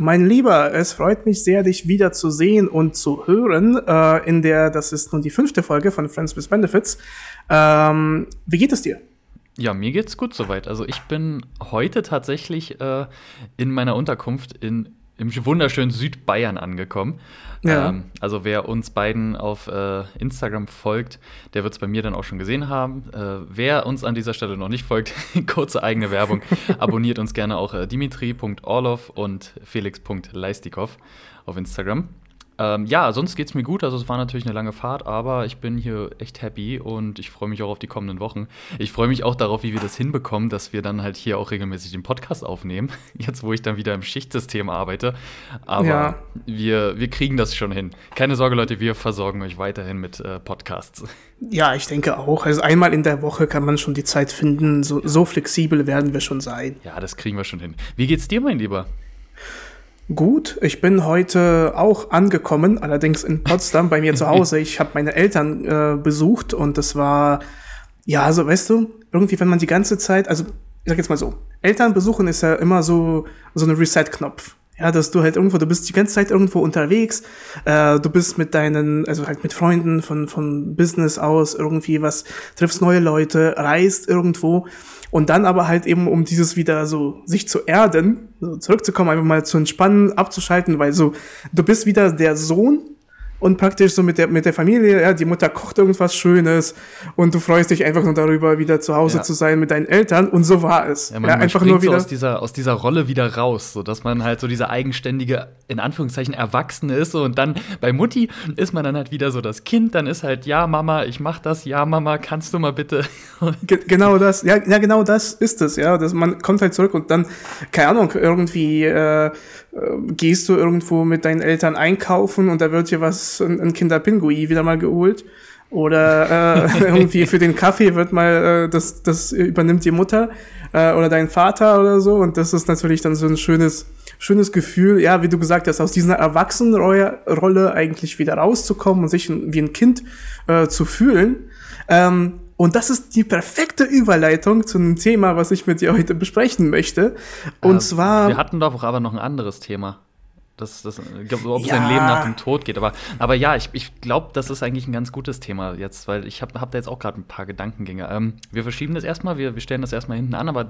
Mein Lieber, es freut mich sehr, dich wieder zu sehen und zu hören. Äh, in der, das ist nun die fünfte Folge von Friends with Benefits. Ähm, wie geht es dir? Ja, mir geht's gut soweit. Also ich bin heute tatsächlich äh, in meiner Unterkunft in, im wunderschönen Südbayern angekommen. Ja. Ähm, also wer uns beiden auf äh, Instagram folgt, der wird es bei mir dann auch schon gesehen haben. Äh, wer uns an dieser Stelle noch nicht folgt, kurze eigene Werbung, abonniert uns gerne auch äh, dimitri.orlov und felix.leistikov auf Instagram. Ähm, ja, sonst geht es mir gut. Also es war natürlich eine lange Fahrt, aber ich bin hier echt happy und ich freue mich auch auf die kommenden Wochen. Ich freue mich auch darauf, wie wir das hinbekommen, dass wir dann halt hier auch regelmäßig den Podcast aufnehmen. Jetzt, wo ich dann wieder im Schichtsystem arbeite. Aber ja. wir, wir kriegen das schon hin. Keine Sorge, Leute, wir versorgen euch weiterhin mit äh, Podcasts. Ja, ich denke auch. Also einmal in der Woche kann man schon die Zeit finden. So, so flexibel werden wir schon sein. Ja, das kriegen wir schon hin. Wie geht's dir, mein Lieber? Gut, ich bin heute auch angekommen, allerdings in Potsdam bei mir zu Hause. Ich habe meine Eltern äh, besucht und das war, ja, also weißt du, irgendwie, wenn man die ganze Zeit, also ich sag jetzt mal so, Eltern besuchen ist ja immer so, so ein Reset-Knopf. Ja, dass du halt irgendwo, du bist die ganze Zeit irgendwo unterwegs, äh, du bist mit deinen, also halt mit Freunden von, von Business aus irgendwie was, triffst neue Leute, reist irgendwo und dann aber halt eben, um dieses wieder so sich zu erden, so zurückzukommen, einfach mal zu entspannen, abzuschalten, weil so, du bist wieder der Sohn und praktisch so mit der, mit der Familie, ja, die Mutter kocht irgendwas Schönes und du freust dich einfach nur darüber, wieder zu Hause ja. zu sein mit deinen Eltern und so war es. Ja, man, ja, man einfach nur wieder so aus dieser, aus dieser Rolle wieder raus, so dass man halt so dieser eigenständige, in Anführungszeichen, Erwachsene ist so, und dann bei Mutti ist man dann halt wieder so das Kind, dann ist halt, ja, Mama, ich mach das, ja, Mama, kannst du mal bitte. Ge genau das, ja, ja, genau das ist es, ja, dass man kommt halt zurück und dann, keine Ahnung, irgendwie, äh, äh, gehst du irgendwo mit deinen Eltern einkaufen und da wird dir was, ein, ein Kinderpingui wieder mal geholt. Oder äh, irgendwie für den Kaffee wird mal, äh, das, das übernimmt die Mutter äh, oder dein Vater oder so. Und das ist natürlich dann so ein schönes, schönes Gefühl, ja, wie du gesagt hast, aus dieser Erwachsenenrolle eigentlich wieder rauszukommen und sich wie ein Kind äh, zu fühlen. Ähm, und das ist die perfekte Überleitung zu einem Thema, was ich mit dir heute besprechen möchte. Und äh, zwar. Wir hatten doch aber noch ein anderes Thema. Das, das, ob es ja. ein Leben nach dem Tod geht. Aber, aber ja, ich, ich glaube, das ist eigentlich ein ganz gutes Thema jetzt, weil ich habe hab da jetzt auch gerade ein paar Gedankengänge. Ähm, wir verschieben das erstmal, wir, wir stellen das erstmal hinten an, aber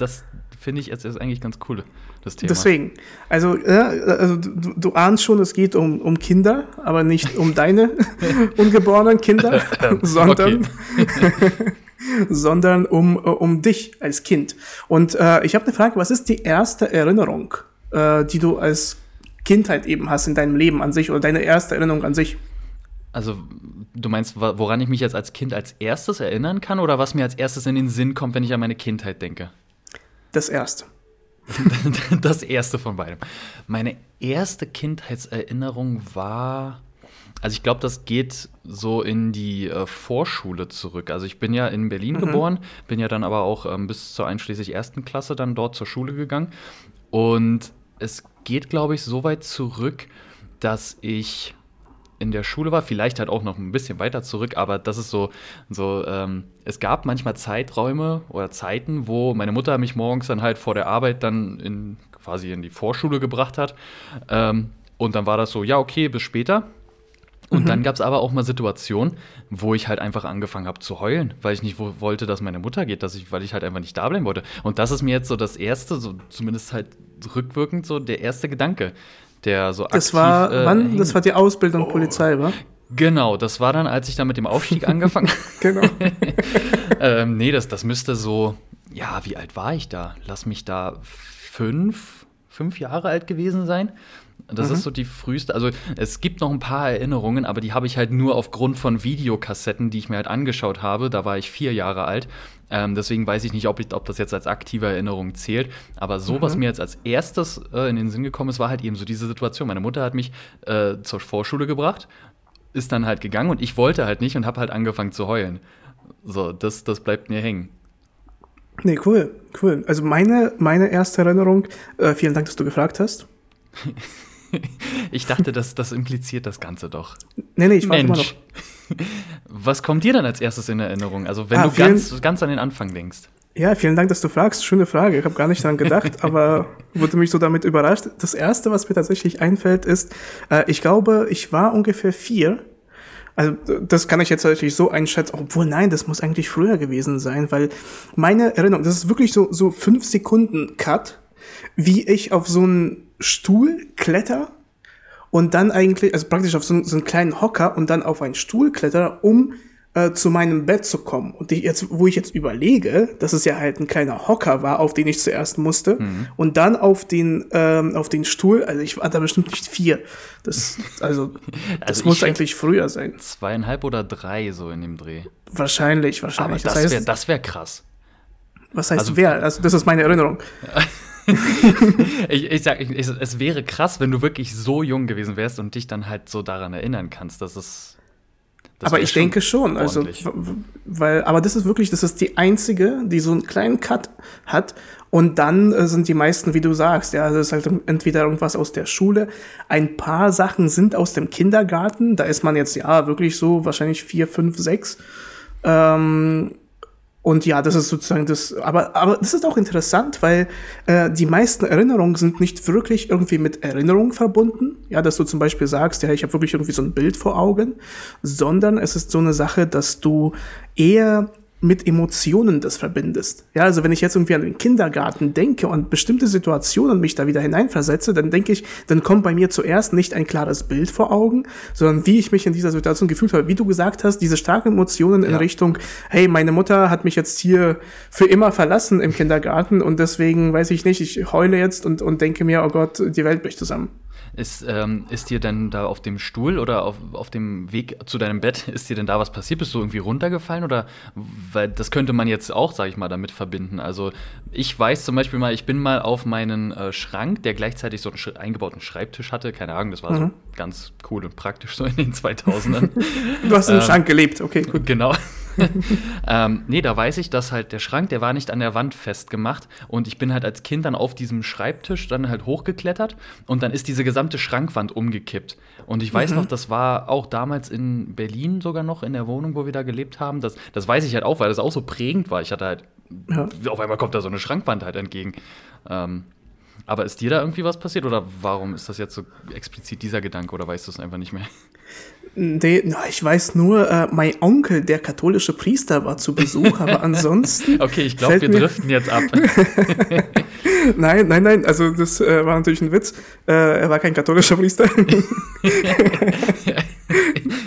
das finde ich jetzt ist eigentlich ganz cool, das Thema. Deswegen, also, äh, also du, du, ahnst schon, es geht um, um Kinder, aber nicht um deine ungeborenen Kinder, sondern, sondern um, um dich als Kind. Und äh, ich habe eine Frage, was ist die erste Erinnerung, äh, die du als Kindheit eben hast in deinem Leben an sich oder deine erste Erinnerung an sich? Also, du meinst, woran ich mich jetzt als Kind als erstes erinnern kann oder was mir als erstes in den Sinn kommt, wenn ich an meine Kindheit denke? Das erste. das erste von beidem. Meine erste Kindheitserinnerung war. Also ich glaube, das geht so in die äh, Vorschule zurück. Also ich bin ja in Berlin mhm. geboren, bin ja dann aber auch ähm, bis zur einschließlich ersten Klasse dann dort zur Schule gegangen. Und es geht, glaube ich, so weit zurück, dass ich in der Schule war, vielleicht halt auch noch ein bisschen weiter zurück, aber das ist so, so ähm, es gab manchmal Zeiträume oder Zeiten, wo meine Mutter mich morgens dann halt vor der Arbeit dann in, quasi in die Vorschule gebracht hat. Ähm, und dann war das so, ja, okay, bis später. Und mhm. dann gab es aber auch mal Situationen, wo ich halt einfach angefangen habe zu heulen, weil ich nicht wollte, dass meine Mutter geht, dass ich, weil ich halt einfach nicht da bleiben wollte. Und das ist mir jetzt so das erste, so zumindest halt rückwirkend so der erste Gedanke, der so aktiv. Das war äh, wann? Das war die Ausbildung oh. Polizei, war? Genau, das war dann, als ich dann mit dem Aufstieg angefangen habe. genau. ähm, nee, das, das müsste so, ja, wie alt war ich da? Lass mich da fünf, fünf Jahre alt gewesen sein. Das mhm. ist so die früheste. Also es gibt noch ein paar Erinnerungen, aber die habe ich halt nur aufgrund von Videokassetten, die ich mir halt angeschaut habe. Da war ich vier Jahre alt. Ähm, deswegen weiß ich nicht, ob, ich, ob das jetzt als aktive Erinnerung zählt. Aber so, mhm. was mir jetzt als erstes äh, in den Sinn gekommen ist, war halt eben so diese Situation. Meine Mutter hat mich äh, zur Vorschule gebracht, ist dann halt gegangen und ich wollte halt nicht und habe halt angefangen zu heulen. So, das, das bleibt mir hängen. Nee, cool, cool. Also meine, meine erste Erinnerung, äh, vielen Dank, dass du gefragt hast. ich dachte, das, das impliziert das Ganze doch. Nee, nee, ich war immer noch. Was kommt dir dann als erstes in Erinnerung? Also, wenn ah, du ganz, ganz an den Anfang denkst. Ja, vielen Dank, dass du fragst. Schöne Frage. Ich habe gar nicht daran gedacht, aber wurde mich so damit überrascht. Das erste, was mir tatsächlich einfällt, ist, äh, ich glaube, ich war ungefähr vier. Also das kann ich jetzt tatsächlich so einschätzen, obwohl nein, das muss eigentlich früher gewesen sein, weil meine Erinnerung, das ist wirklich so so fünf Sekunden Cut, wie ich auf so einen Stuhl kletter und dann eigentlich, also praktisch auf so, so einen kleinen Hocker und dann auf einen Stuhl kletter, um äh, zu meinem Bett zu kommen. Und ich jetzt, wo ich jetzt überlege, dass es ja halt ein kleiner Hocker war, auf den ich zuerst musste, mhm. und dann auf den, ähm, auf den Stuhl, also ich war da bestimmt nicht vier. Das, also, das also muss eigentlich früher sein. Zweieinhalb oder drei so in dem Dreh. Wahrscheinlich, wahrscheinlich. Aber das wäre das wär krass. Was heißt also, wer? Also, das ist meine Erinnerung. ich, ich sag, ich, es wäre krass, wenn du wirklich so jung gewesen wärst und dich dann halt so daran erinnern kannst. Das ist das aber ich schon denke schon, also, weil, aber das ist wirklich, das ist die einzige, die so einen kleinen Cut hat. Und dann äh, sind die meisten, wie du sagst, ja, das ist halt entweder irgendwas aus der Schule. Ein paar Sachen sind aus dem Kindergarten. Da ist man jetzt, ja, wirklich so wahrscheinlich vier, fünf, sechs. Ähm, und ja, das ist sozusagen das, aber, aber das ist auch interessant, weil äh, die meisten Erinnerungen sind nicht wirklich irgendwie mit Erinnerung verbunden. Ja, dass du zum Beispiel sagst, ja, ich habe wirklich irgendwie so ein Bild vor Augen, sondern es ist so eine Sache, dass du eher mit Emotionen das verbindest. Ja, also wenn ich jetzt irgendwie an den Kindergarten denke und bestimmte Situationen mich da wieder hineinversetze, dann denke ich, dann kommt bei mir zuerst nicht ein klares Bild vor Augen, sondern wie ich mich in dieser Situation gefühlt habe. Wie du gesagt hast, diese starken Emotionen in ja. Richtung, hey, meine Mutter hat mich jetzt hier für immer verlassen im Kindergarten und deswegen weiß ich nicht, ich heule jetzt und, und denke mir, oh Gott, die Welt bricht zusammen. Ist, ähm, ist dir denn da auf dem Stuhl oder auf, auf dem Weg zu deinem Bett, ist dir denn da was passiert? Bist du irgendwie runtergefallen? Oder weil das könnte man jetzt auch, sag ich mal, damit verbinden. Also ich weiß zum Beispiel mal, ich bin mal auf meinen äh, Schrank, der gleichzeitig so einen sch eingebauten Schreibtisch hatte. Keine Ahnung, das war mhm. so ganz cool und praktisch so in den 2000ern. du hast im ähm, Schrank gelebt, okay, gut. Genau. ähm, nee, da weiß ich, dass halt der Schrank, der war nicht an der Wand festgemacht. Und ich bin halt als Kind dann auf diesem Schreibtisch dann halt hochgeklettert und dann ist diese gesamte Schrankwand umgekippt. Und ich weiß mhm. noch, das war auch damals in Berlin sogar noch in der Wohnung, wo wir da gelebt haben. Das, das weiß ich halt auch, weil das auch so prägend war. Ich hatte halt, ja. auf einmal kommt da so eine Schrankwand halt entgegen. Ähm, aber ist dir da irgendwie was passiert oder warum ist das jetzt so explizit dieser Gedanke oder weißt du es einfach nicht mehr? Nee, ich weiß nur, äh, mein Onkel, der katholische Priester, war zu Besuch, aber ansonsten. okay, ich glaube, wir driften jetzt ab. nein, nein, nein, also das äh, war natürlich ein Witz. Äh, er war kein katholischer Priester.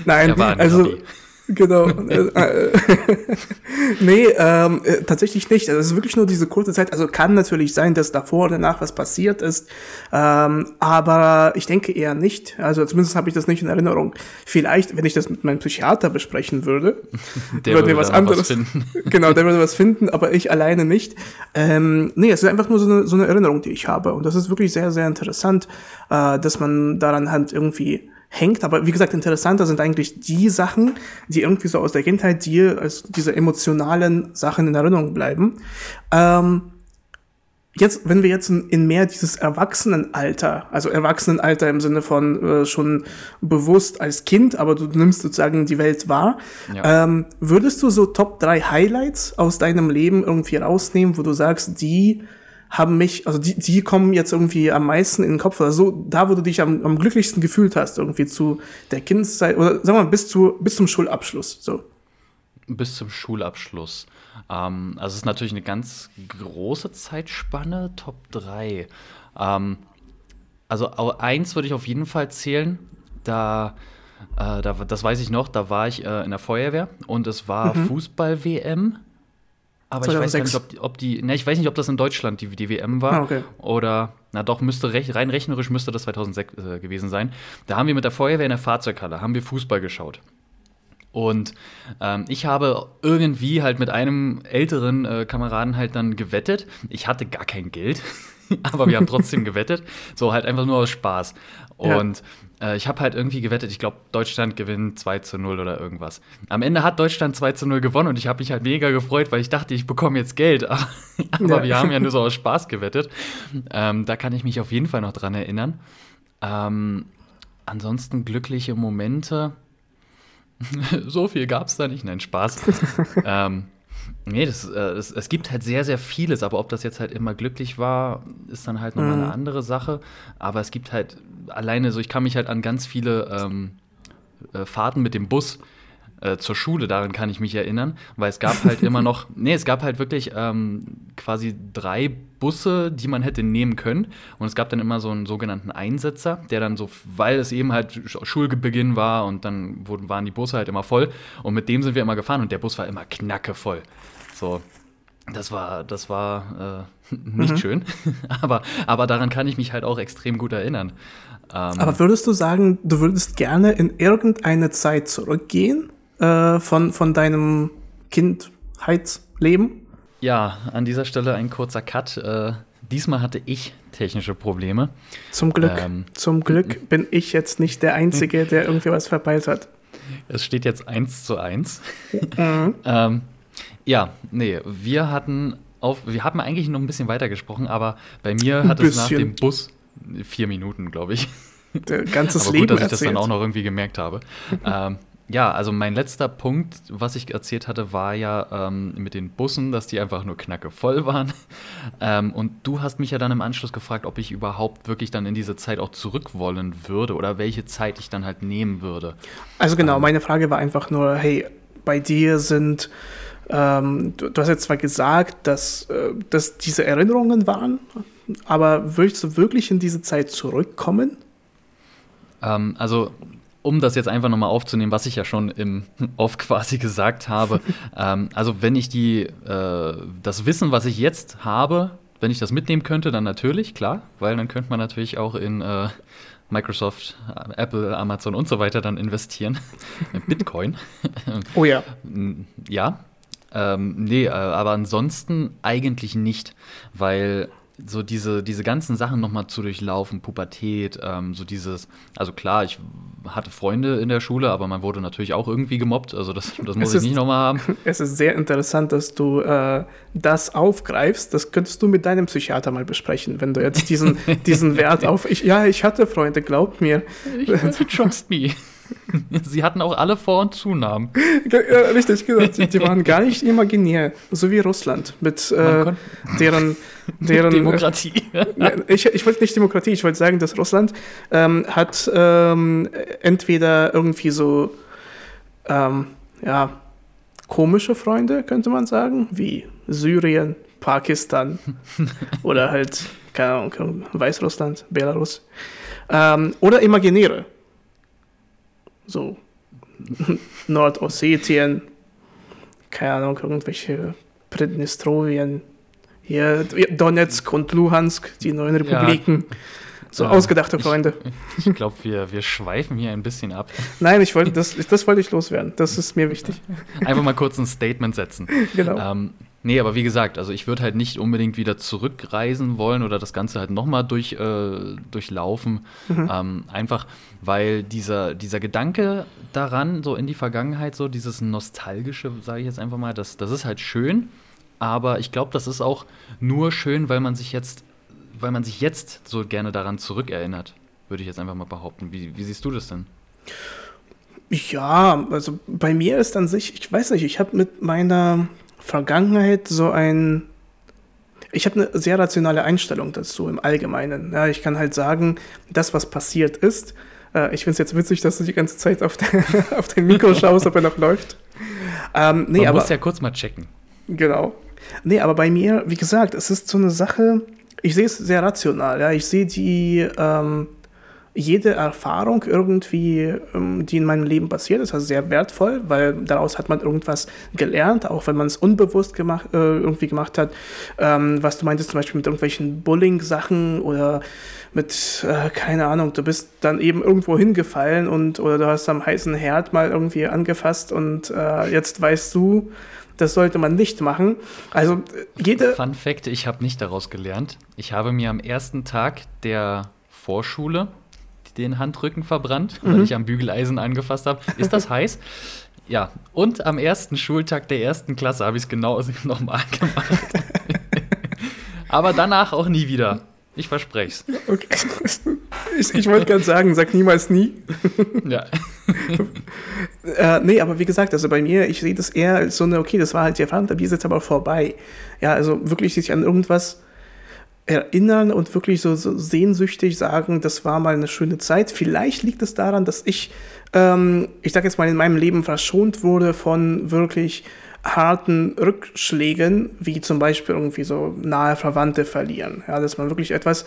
nein, also. Rabbi. Genau. Äh, äh, nee, ähm, äh, tatsächlich nicht. Also es ist wirklich nur diese kurze Zeit. Also kann natürlich sein, dass davor oder danach was passiert ist. Ähm, aber ich denke eher nicht. Also zumindest habe ich das nicht in Erinnerung. Vielleicht, wenn ich das mit meinem Psychiater besprechen würde, der würde was anderes was finden. genau, der würde was finden, aber ich alleine nicht. Ähm, nee, es ist einfach nur so eine, so eine Erinnerung, die ich habe. Und das ist wirklich sehr, sehr interessant, äh, dass man daran halt irgendwie hängt. Aber wie gesagt, interessanter sind eigentlich die Sachen, die irgendwie so aus der Kindheit dir als diese emotionalen Sachen in Erinnerung bleiben. Ähm, jetzt, wenn wir jetzt in, in, mehr dieses Erwachsenenalter, also Erwachsenenalter im Sinne von äh, schon bewusst als Kind, aber du nimmst sozusagen die Welt wahr, ja. ähm, würdest du so Top 3 Highlights aus deinem Leben irgendwie rausnehmen, wo du sagst, die haben mich, also die, die kommen jetzt irgendwie am meisten in den Kopf oder so, da wo du dich am, am glücklichsten gefühlt hast, irgendwie zu der Kindszeit oder sag mal bis zu bis zum Schulabschluss, so. Bis zum Schulabschluss. Ähm, also es ist natürlich eine ganz große Zeitspanne, Top 3. Ähm, also eins würde ich auf jeden Fall zählen, da äh, da, das weiß ich noch, da war ich äh, in der Feuerwehr und es war mhm. Fußball-WM aber 2006. ich weiß nicht, ob, ob die, ne, ich weiß nicht, ob das in Deutschland die, die WM war. Ah, okay. Oder, na doch, müsste recht, rein rechnerisch müsste das 2006 äh, gewesen sein. Da haben wir mit der Feuerwehr in der Fahrzeughalle, haben wir Fußball geschaut. Und ähm, ich habe irgendwie halt mit einem älteren äh, Kameraden halt dann gewettet. Ich hatte gar kein Geld, aber wir haben trotzdem gewettet. So halt einfach nur aus Spaß. Und ja. Äh, ich habe halt irgendwie gewettet, ich glaube, Deutschland gewinnt 2 zu 0 oder irgendwas. Am Ende hat Deutschland 2 zu 0 gewonnen und ich habe mich halt mega gefreut, weil ich dachte, ich bekomme jetzt Geld. aber ja. wir haben ja nur so aus Spaß gewettet. Ähm, da kann ich mich auf jeden Fall noch dran erinnern. Ähm, ansonsten glückliche Momente. so viel gab es da nicht. Nein, Spaß. ähm, Nee, das, äh, das, es gibt halt sehr, sehr vieles, aber ob das jetzt halt immer glücklich war, ist dann halt nochmal mhm. eine andere Sache. Aber es gibt halt alleine so, ich kann mich halt an ganz viele ähm, äh, Fahrten mit dem Bus äh, zur Schule, daran kann ich mich erinnern, weil es gab halt immer noch, nee, es gab halt wirklich ähm, quasi drei Busse, die man hätte nehmen können. Und es gab dann immer so einen sogenannten Einsetzer, der dann so, weil es eben halt Schulbeginn war und dann wurden, waren die Busse halt immer voll. Und mit dem sind wir immer gefahren und der Bus war immer knackevoll. So, das war, das war äh, nicht mhm. schön, aber, aber daran kann ich mich halt auch extrem gut erinnern. Ähm, aber würdest du sagen, du würdest gerne in irgendeine Zeit zurückgehen? Äh, von, von deinem Kindheitsleben? Ja, an dieser Stelle ein kurzer Cut. Äh, diesmal hatte ich technische Probleme. Zum Glück. Ähm, zum Glück bin ich jetzt nicht der Einzige, der irgendwie was verpeilt hat. Es steht jetzt 1 zu 1. Mhm. ähm, ja, nee, wir hatten auf, wir haben eigentlich noch ein bisschen weiter gesprochen, aber bei mir hat es nach dem Bus vier Minuten, glaube ich. Der ganzes aber gut, Leben dass ich das dann auch noch irgendwie gemerkt habe. ähm, ja, also mein letzter Punkt, was ich erzählt hatte, war ja ähm, mit den Bussen, dass die einfach nur knacke voll waren. Ähm, und du hast mich ja dann im Anschluss gefragt, ob ich überhaupt wirklich dann in diese Zeit auch zurück wollen würde oder welche Zeit ich dann halt nehmen würde. Also genau, ähm, meine Frage war einfach nur, hey, bei dir sind, ähm, du, du, hast jetzt zwar gesagt, dass, äh, dass diese Erinnerungen waren, aber würdest du wirklich in diese Zeit zurückkommen? Ähm, also um das jetzt einfach nochmal aufzunehmen, was ich ja schon im Off quasi gesagt habe. ähm, also wenn ich die, äh, das Wissen, was ich jetzt habe, wenn ich das mitnehmen könnte, dann natürlich, klar, weil dann könnte man natürlich auch in äh, Microsoft, Apple, Amazon und so weiter dann investieren. Bitcoin. oh ja. Ja. Ähm, nee, äh, aber ansonsten eigentlich nicht, weil so diese, diese ganzen Sachen nochmal zu durchlaufen, Pubertät, ähm, so dieses, also klar, ich hatte Freunde in der Schule, aber man wurde natürlich auch irgendwie gemobbt, also das, das muss es ich nicht nochmal haben. Es ist sehr interessant, dass du äh, das aufgreifst, das könntest du mit deinem Psychiater mal besprechen, wenn du jetzt diesen, diesen Wert auf, ich, ja, ich hatte Freunde, glaub mir. Ich, trust me. Sie hatten auch alle Vor- und Zunahmen. Ja, richtig, genau. Die, die, waren gar nicht imaginär, so wie Russland mit äh, deren, deren Demokratie. Äh, ich, ich wollte nicht Demokratie, ich wollte sagen, dass Russland ähm, hat ähm, entweder irgendwie so ähm, ja komische Freunde, könnte man sagen, wie Syrien, Pakistan oder halt keine Ahnung, Weißrussland, Belarus ähm, oder imaginäre so Nordossetien, keine Ahnung, irgendwelche Pridnistrowien, hier Donetsk und Luhansk, die neuen Republiken. Ja. So ausgedachte Freunde. Ich, ich glaube, wir, wir schweifen hier ein bisschen ab. Nein, ich wollte, das, das wollte ich loswerden. Das ist mir wichtig. Einfach mal kurz ein Statement setzen. Genau. Ähm, Nee, aber wie gesagt, also ich würde halt nicht unbedingt wieder zurückreisen wollen oder das Ganze halt nochmal durch, äh, durchlaufen. Mhm. Ähm, einfach, weil dieser, dieser Gedanke daran, so in die Vergangenheit, so dieses Nostalgische, sage ich jetzt einfach mal, das, das ist halt schön. Aber ich glaube, das ist auch nur schön, weil man sich jetzt, weil man sich jetzt so gerne daran zurückerinnert, würde ich jetzt einfach mal behaupten. Wie, wie siehst du das denn? Ja, also bei mir ist an sich, ich weiß nicht, ich habe mit meiner Vergangenheit so ein. Ich habe eine sehr rationale Einstellung dazu im Allgemeinen. Ja, ich kann halt sagen, das, was passiert ist, äh, ich finde es jetzt witzig, dass du die ganze Zeit auf, de, auf dein Mikro schaust, ob er noch läuft. Ähm, nee, Man aber, muss ja kurz mal checken. Genau. Nee, aber bei mir, wie gesagt, es ist so eine Sache, ich sehe es sehr rational. Ja? Ich sehe die. Ähm, jede Erfahrung irgendwie, ähm, die in meinem Leben passiert ist, also sehr wertvoll, weil daraus hat man irgendwas gelernt, auch wenn man es unbewusst gemacht, äh, irgendwie gemacht hat. Ähm, was du meintest zum Beispiel mit irgendwelchen Bullying-Sachen oder mit, äh, keine Ahnung, du bist dann eben irgendwo hingefallen und oder du hast am heißen Herd mal irgendwie angefasst und äh, jetzt weißt du, das sollte man nicht machen. Also jede. Fun Fact: Ich habe nicht daraus gelernt. Ich habe mir am ersten Tag der Vorschule den Handrücken verbrannt, mhm. weil ich am Bügeleisen angefasst habe. Ist das heiß? Ja, und am ersten Schultag der ersten Klasse habe ich es genau nochmal gemacht. Aber danach auch nie wieder. Ich verspreche es. Okay. Ich, ich wollte gerade sagen, sag niemals nie. Ja. Äh, nee, aber wie gesagt, also bei mir, ich sehe das eher als so eine, okay, das war halt die Erfahrung, die ist jetzt aber vorbei. Ja, also wirklich sich an irgendwas erinnern und wirklich so, so, sehnsüchtig sagen, das war mal eine schöne Zeit. Vielleicht liegt es daran, dass ich, ähm, ich sag jetzt mal, in meinem Leben verschont wurde von wirklich harten Rückschlägen, wie zum Beispiel irgendwie so nahe Verwandte verlieren. Ja, dass man wirklich etwas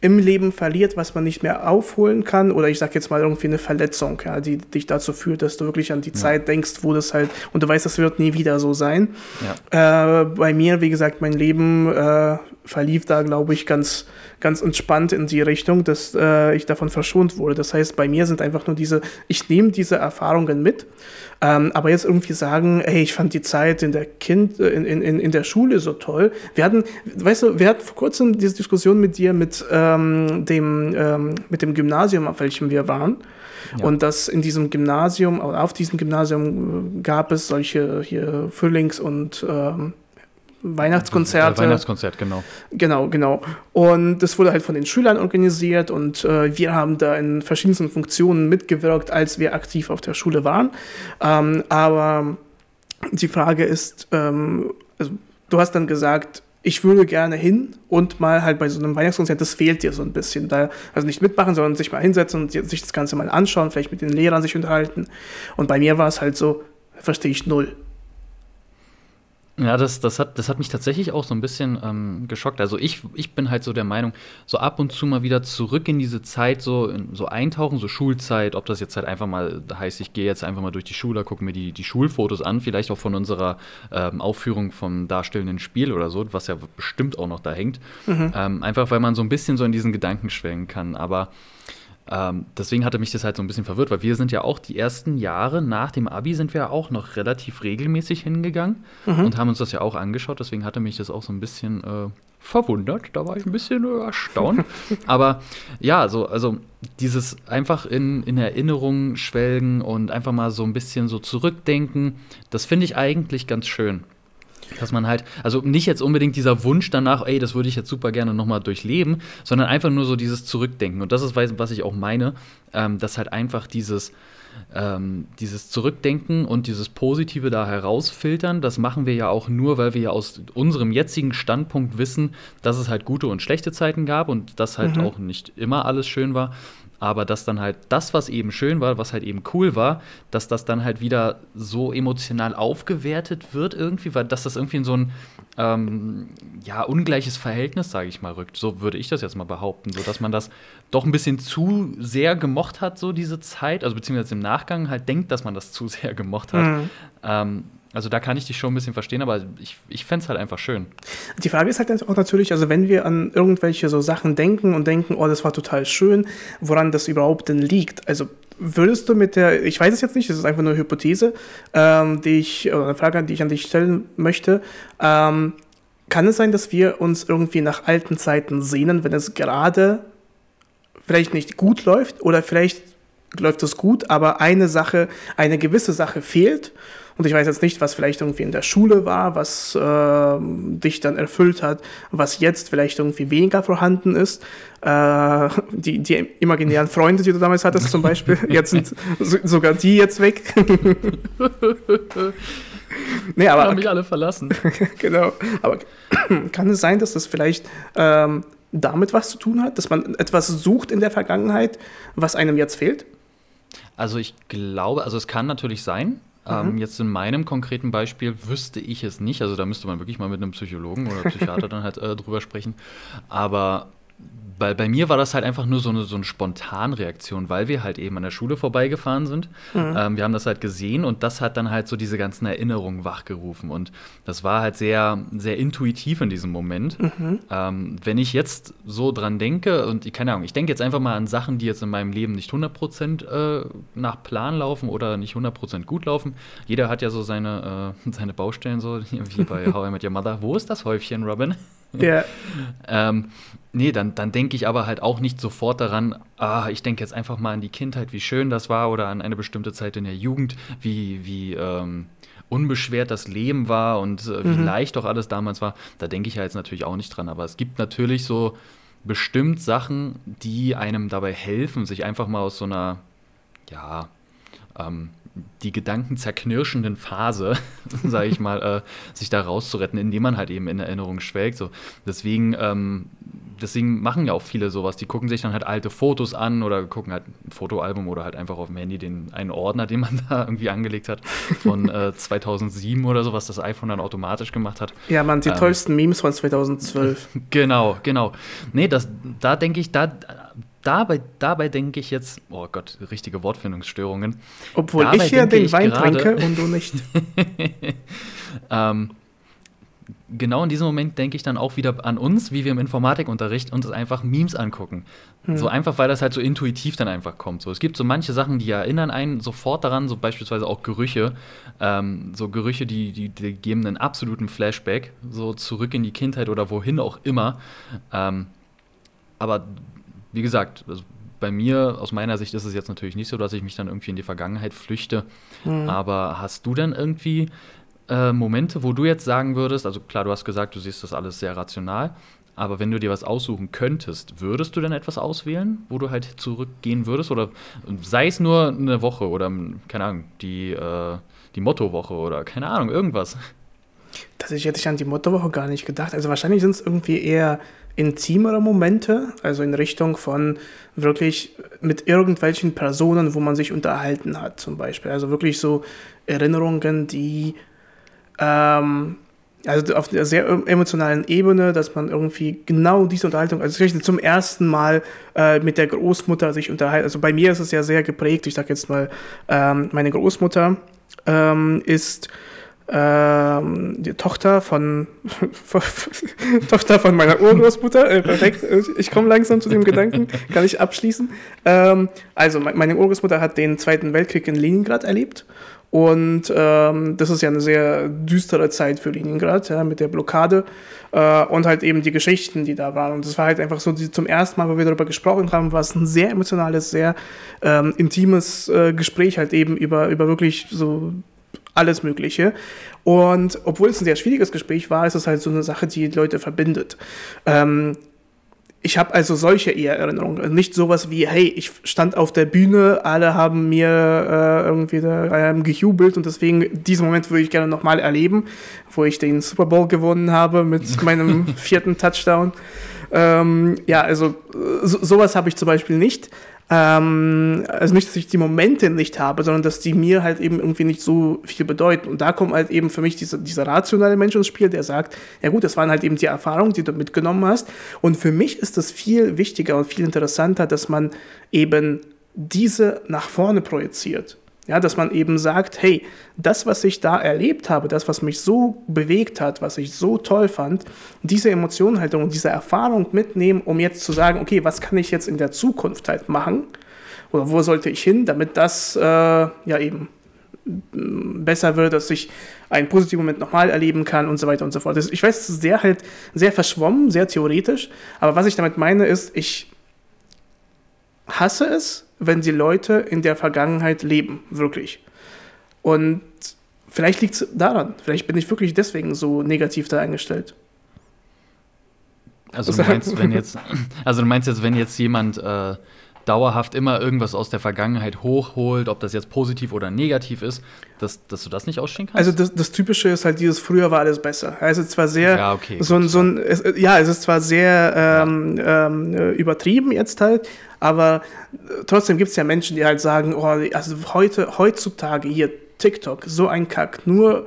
im Leben verliert, was man nicht mehr aufholen kann. Oder ich sag jetzt mal irgendwie eine Verletzung, ja, die dich dazu führt, dass du wirklich an die ja. Zeit denkst, wo das halt, und du weißt, das wird nie wieder so sein. Ja. Äh, bei mir, wie gesagt, mein Leben äh, verlief da, glaube ich, ganz, ganz entspannt in die Richtung, dass äh, ich davon verschont wurde. Das heißt, bei mir sind einfach nur diese, ich nehme diese Erfahrungen mit ähm, aber jetzt irgendwie sagen, ey, ich fand die Zeit in der Kind, äh, in, in, in der Schule so toll. Wir hatten, weißt du, wir hatten vor kurzem diese Diskussion mit dir mit ähm, dem, ähm, mit dem Gymnasium, auf welchem wir waren. Ja. Und dass in diesem Gymnasium, auf diesem Gymnasium äh, gab es solche hier Frühlings- und ähm, Weihnachtskonzerte. Weihnachtskonzert, genau. Genau, genau. Und das wurde halt von den Schülern organisiert und äh, wir haben da in verschiedensten Funktionen mitgewirkt, als wir aktiv auf der Schule waren. Ähm, aber die Frage ist, ähm, also, du hast dann gesagt, ich würde gerne hin und mal halt bei so einem Weihnachtskonzert, das fehlt dir so ein bisschen. Da, also nicht mitmachen, sondern sich mal hinsetzen und sich das Ganze mal anschauen, vielleicht mit den Lehrern sich unterhalten. Und bei mir war es halt so, verstehe ich null. Ja, das, das, hat, das hat mich tatsächlich auch so ein bisschen ähm, geschockt. Also ich, ich bin halt so der Meinung, so ab und zu mal wieder zurück in diese Zeit so, in, so eintauchen, so Schulzeit, ob das jetzt halt einfach mal heißt, ich gehe jetzt einfach mal durch die Schule, gucke mir die, die Schulfotos an, vielleicht auch von unserer ähm, Aufführung vom darstellenden Spiel oder so, was ja bestimmt auch noch da hängt. Mhm. Ähm, einfach weil man so ein bisschen so in diesen Gedanken schwenken kann. Aber ähm, deswegen hatte mich das halt so ein bisschen verwirrt, weil wir sind ja auch die ersten Jahre nach dem Abi sind wir ja auch noch relativ regelmäßig hingegangen mhm. und haben uns das ja auch angeschaut. Deswegen hatte mich das auch so ein bisschen äh, verwundert. Da war ich ein bisschen äh, erstaunt. Aber ja, so, also dieses einfach in, in Erinnerungen schwelgen und einfach mal so ein bisschen so zurückdenken, das finde ich eigentlich ganz schön. Dass man halt, also nicht jetzt unbedingt dieser Wunsch danach, ey, das würde ich jetzt super gerne nochmal durchleben, sondern einfach nur so dieses Zurückdenken. Und das ist, was ich auch meine, ähm, dass halt einfach dieses, ähm, dieses Zurückdenken und dieses Positive da herausfiltern, das machen wir ja auch nur, weil wir ja aus unserem jetzigen Standpunkt wissen, dass es halt gute und schlechte Zeiten gab und dass halt mhm. auch nicht immer alles schön war aber dass dann halt das, was eben schön war, was halt eben cool war, dass das dann halt wieder so emotional aufgewertet wird irgendwie, weil dass das irgendwie in so ein ähm, ja ungleiches Verhältnis, sage ich mal, rückt. So würde ich das jetzt mal behaupten, so dass man das doch ein bisschen zu sehr gemocht hat, so diese Zeit, also beziehungsweise im Nachgang halt denkt, dass man das zu sehr gemocht hat. Mhm. Ähm, also da kann ich dich schon ein bisschen verstehen, aber ich, ich fände es halt einfach schön. Die Frage ist halt auch natürlich, also wenn wir an irgendwelche so Sachen denken und denken, oh, das war total schön, woran das überhaupt denn liegt. Also würdest du mit der, ich weiß es jetzt nicht, das ist einfach nur eine Hypothese, ähm, die ich, oder eine Frage, die ich an dich stellen möchte, ähm, kann es sein, dass wir uns irgendwie nach alten Zeiten sehnen, wenn es gerade vielleicht nicht gut läuft oder vielleicht läuft es gut, aber eine Sache, eine gewisse Sache fehlt und ich weiß jetzt nicht, was vielleicht irgendwie in der Schule war, was äh, dich dann erfüllt hat, was jetzt vielleicht irgendwie weniger vorhanden ist. Äh, die, die imaginären Freunde, die du damals hattest zum Beispiel, jetzt sind so, sogar die jetzt weg. nee, aber. Haben mich alle verlassen. genau. Aber kann es sein, dass das vielleicht ähm, damit was zu tun hat, dass man etwas sucht in der Vergangenheit, was einem jetzt fehlt? Also ich glaube, also es kann natürlich sein, ähm, mhm. jetzt in meinem konkreten Beispiel wüsste ich es nicht. Also da müsste man wirklich mal mit einem Psychologen oder Psychiater dann halt äh, drüber sprechen. Aber bei, bei mir war das halt einfach nur so eine, so eine Spontanreaktion, weil wir halt eben an der Schule vorbeigefahren sind. Mhm. Ähm, wir haben das halt gesehen und das hat dann halt so diese ganzen Erinnerungen wachgerufen. Und das war halt sehr, sehr intuitiv in diesem Moment. Mhm. Ähm, wenn ich jetzt so dran denke, und ich keine Ahnung, ich denke jetzt einfach mal an Sachen, die jetzt in meinem Leben nicht 100% äh, nach Plan laufen oder nicht 100% gut laufen. Jeder hat ja so seine, äh, seine Baustellen, so wie bei How I Met Your Mother. Wo ist das Häufchen, Robin? Ja. ähm, nee, dann, dann denke ich aber halt auch nicht sofort daran, ah, ich denke jetzt einfach mal an die Kindheit, wie schön das war oder an eine bestimmte Zeit in der Jugend, wie, wie ähm, unbeschwert das Leben war und äh, wie mhm. leicht doch alles damals war. Da denke ich ja jetzt natürlich auch nicht dran. Aber es gibt natürlich so bestimmt Sachen, die einem dabei helfen, sich einfach mal aus so einer, ja, ähm, die gedankenzerknirschenden Phase, sage ich mal, äh, sich da rauszuretten, indem man halt eben in Erinnerung schwelgt. So. Deswegen, ähm, deswegen machen ja auch viele sowas. Die gucken sich dann halt alte Fotos an oder gucken halt ein Fotoalbum oder halt einfach auf dem Handy den einen Ordner, den man da irgendwie angelegt hat, von äh, 2007 oder so, was das iPhone dann automatisch gemacht hat. Ja, man, die ähm, tollsten Memes von 2012. Genau, genau. Nee, das, da denke ich, da dabei, dabei denke ich jetzt, oh Gott, richtige Wortfindungsstörungen. Obwohl dabei ich ja den Wein grade, trinke und du nicht. ähm, genau in diesem Moment denke ich dann auch wieder an uns, wie wir im Informatikunterricht uns einfach Memes angucken. Hm. So einfach, weil das halt so intuitiv dann einfach kommt. So, es gibt so manche Sachen, die erinnern einen sofort daran, so beispielsweise auch Gerüche. Ähm, so Gerüche, die, die, die, geben einen absoluten Flashback, so zurück in die Kindheit oder wohin auch immer. Ähm, aber wie gesagt, also bei mir, aus meiner Sicht ist es jetzt natürlich nicht so, dass ich mich dann irgendwie in die Vergangenheit flüchte. Mhm. Aber hast du denn irgendwie äh, Momente, wo du jetzt sagen würdest, also klar, du hast gesagt, du siehst das alles sehr rational, aber wenn du dir was aussuchen könntest, würdest du denn etwas auswählen, wo du halt zurückgehen würdest? Oder sei es nur eine Woche oder, keine Ahnung, die, äh, die Mottowoche oder keine Ahnung, irgendwas. Tatsächlich hätte ich an die Mottowoche gar nicht gedacht. Also wahrscheinlich sind es irgendwie eher intimere Momente, also in Richtung von wirklich mit irgendwelchen Personen, wo man sich unterhalten hat, zum Beispiel. Also wirklich so Erinnerungen, die ähm, also auf einer sehr emotionalen Ebene, dass man irgendwie genau diese Unterhaltung, also zum ersten Mal äh, mit der Großmutter sich unterhalten. Also bei mir ist es ja sehr geprägt. Ich sage jetzt mal, ähm, meine Großmutter ähm, ist ähm, die Tochter von, Tochter von meiner Urgroßmutter. Äh, perfekt, ich komme langsam zu dem Gedanken, kann ich abschließen. Ähm, also meine Urgroßmutter hat den Zweiten Weltkrieg in Leningrad erlebt und ähm, das ist ja eine sehr düstere Zeit für Leningrad, ja, mit der Blockade äh, und halt eben die Geschichten, die da waren. Und das war halt einfach so die, zum ersten Mal, wo wir darüber gesprochen haben, war es ein sehr emotionales, sehr ähm, intimes äh, Gespräch halt eben über, über wirklich so alles Mögliche. Und obwohl es ein sehr schwieriges Gespräch war, ist es halt so eine Sache, die Leute verbindet. Ähm, ich habe also solche eher Erinnerungen. Nicht sowas wie, hey, ich stand auf der Bühne, alle haben mir äh, irgendwie da, äh, gejubelt und deswegen diesen Moment würde ich gerne nochmal erleben, wo ich den Super Bowl gewonnen habe mit meinem vierten Touchdown. Ähm, ja, also so, sowas habe ich zum Beispiel nicht. Ähm, also nicht, dass ich die Momente nicht habe, sondern dass die mir halt eben irgendwie nicht so viel bedeuten. Und da kommt halt eben für mich dieser, dieser rationale Mensch ins Spiel, der sagt, ja gut, das waren halt eben die Erfahrungen, die du mitgenommen hast. Und für mich ist das viel wichtiger und viel interessanter, dass man eben diese nach vorne projiziert. Ja, dass man eben sagt, hey, das, was ich da erlebt habe, das, was mich so bewegt hat, was ich so toll fand, diese Emotionen halt und diese Erfahrung mitnehmen, um jetzt zu sagen, okay, was kann ich jetzt in der Zukunft halt machen? Oder wo sollte ich hin, damit das äh, ja eben besser wird, dass ich einen positiven Moment nochmal erleben kann und so weiter und so fort. Ich weiß, es ist sehr halt sehr verschwommen, sehr theoretisch, aber was ich damit meine ist, ich hasse es, wenn die Leute in der Vergangenheit leben, wirklich. Und vielleicht liegt es daran, vielleicht bin ich wirklich deswegen so negativ da eingestellt. Also du meinst, wenn jetzt, also du meinst jetzt, wenn jetzt jemand äh, dauerhaft immer irgendwas aus der Vergangenheit hochholt, ob das jetzt positiv oder negativ ist, dass, dass du das nicht ausstehen kannst? Also das, das Typische ist halt dieses, früher war alles besser. Also zwar sehr, ja, okay, so, ein, so ein, es, ja, es ist zwar sehr ähm, ja. ähm, übertrieben jetzt halt, aber trotzdem gibt es ja Menschen, die halt sagen, oh, also heute, heutzutage hier TikTok, so ein Kack, nur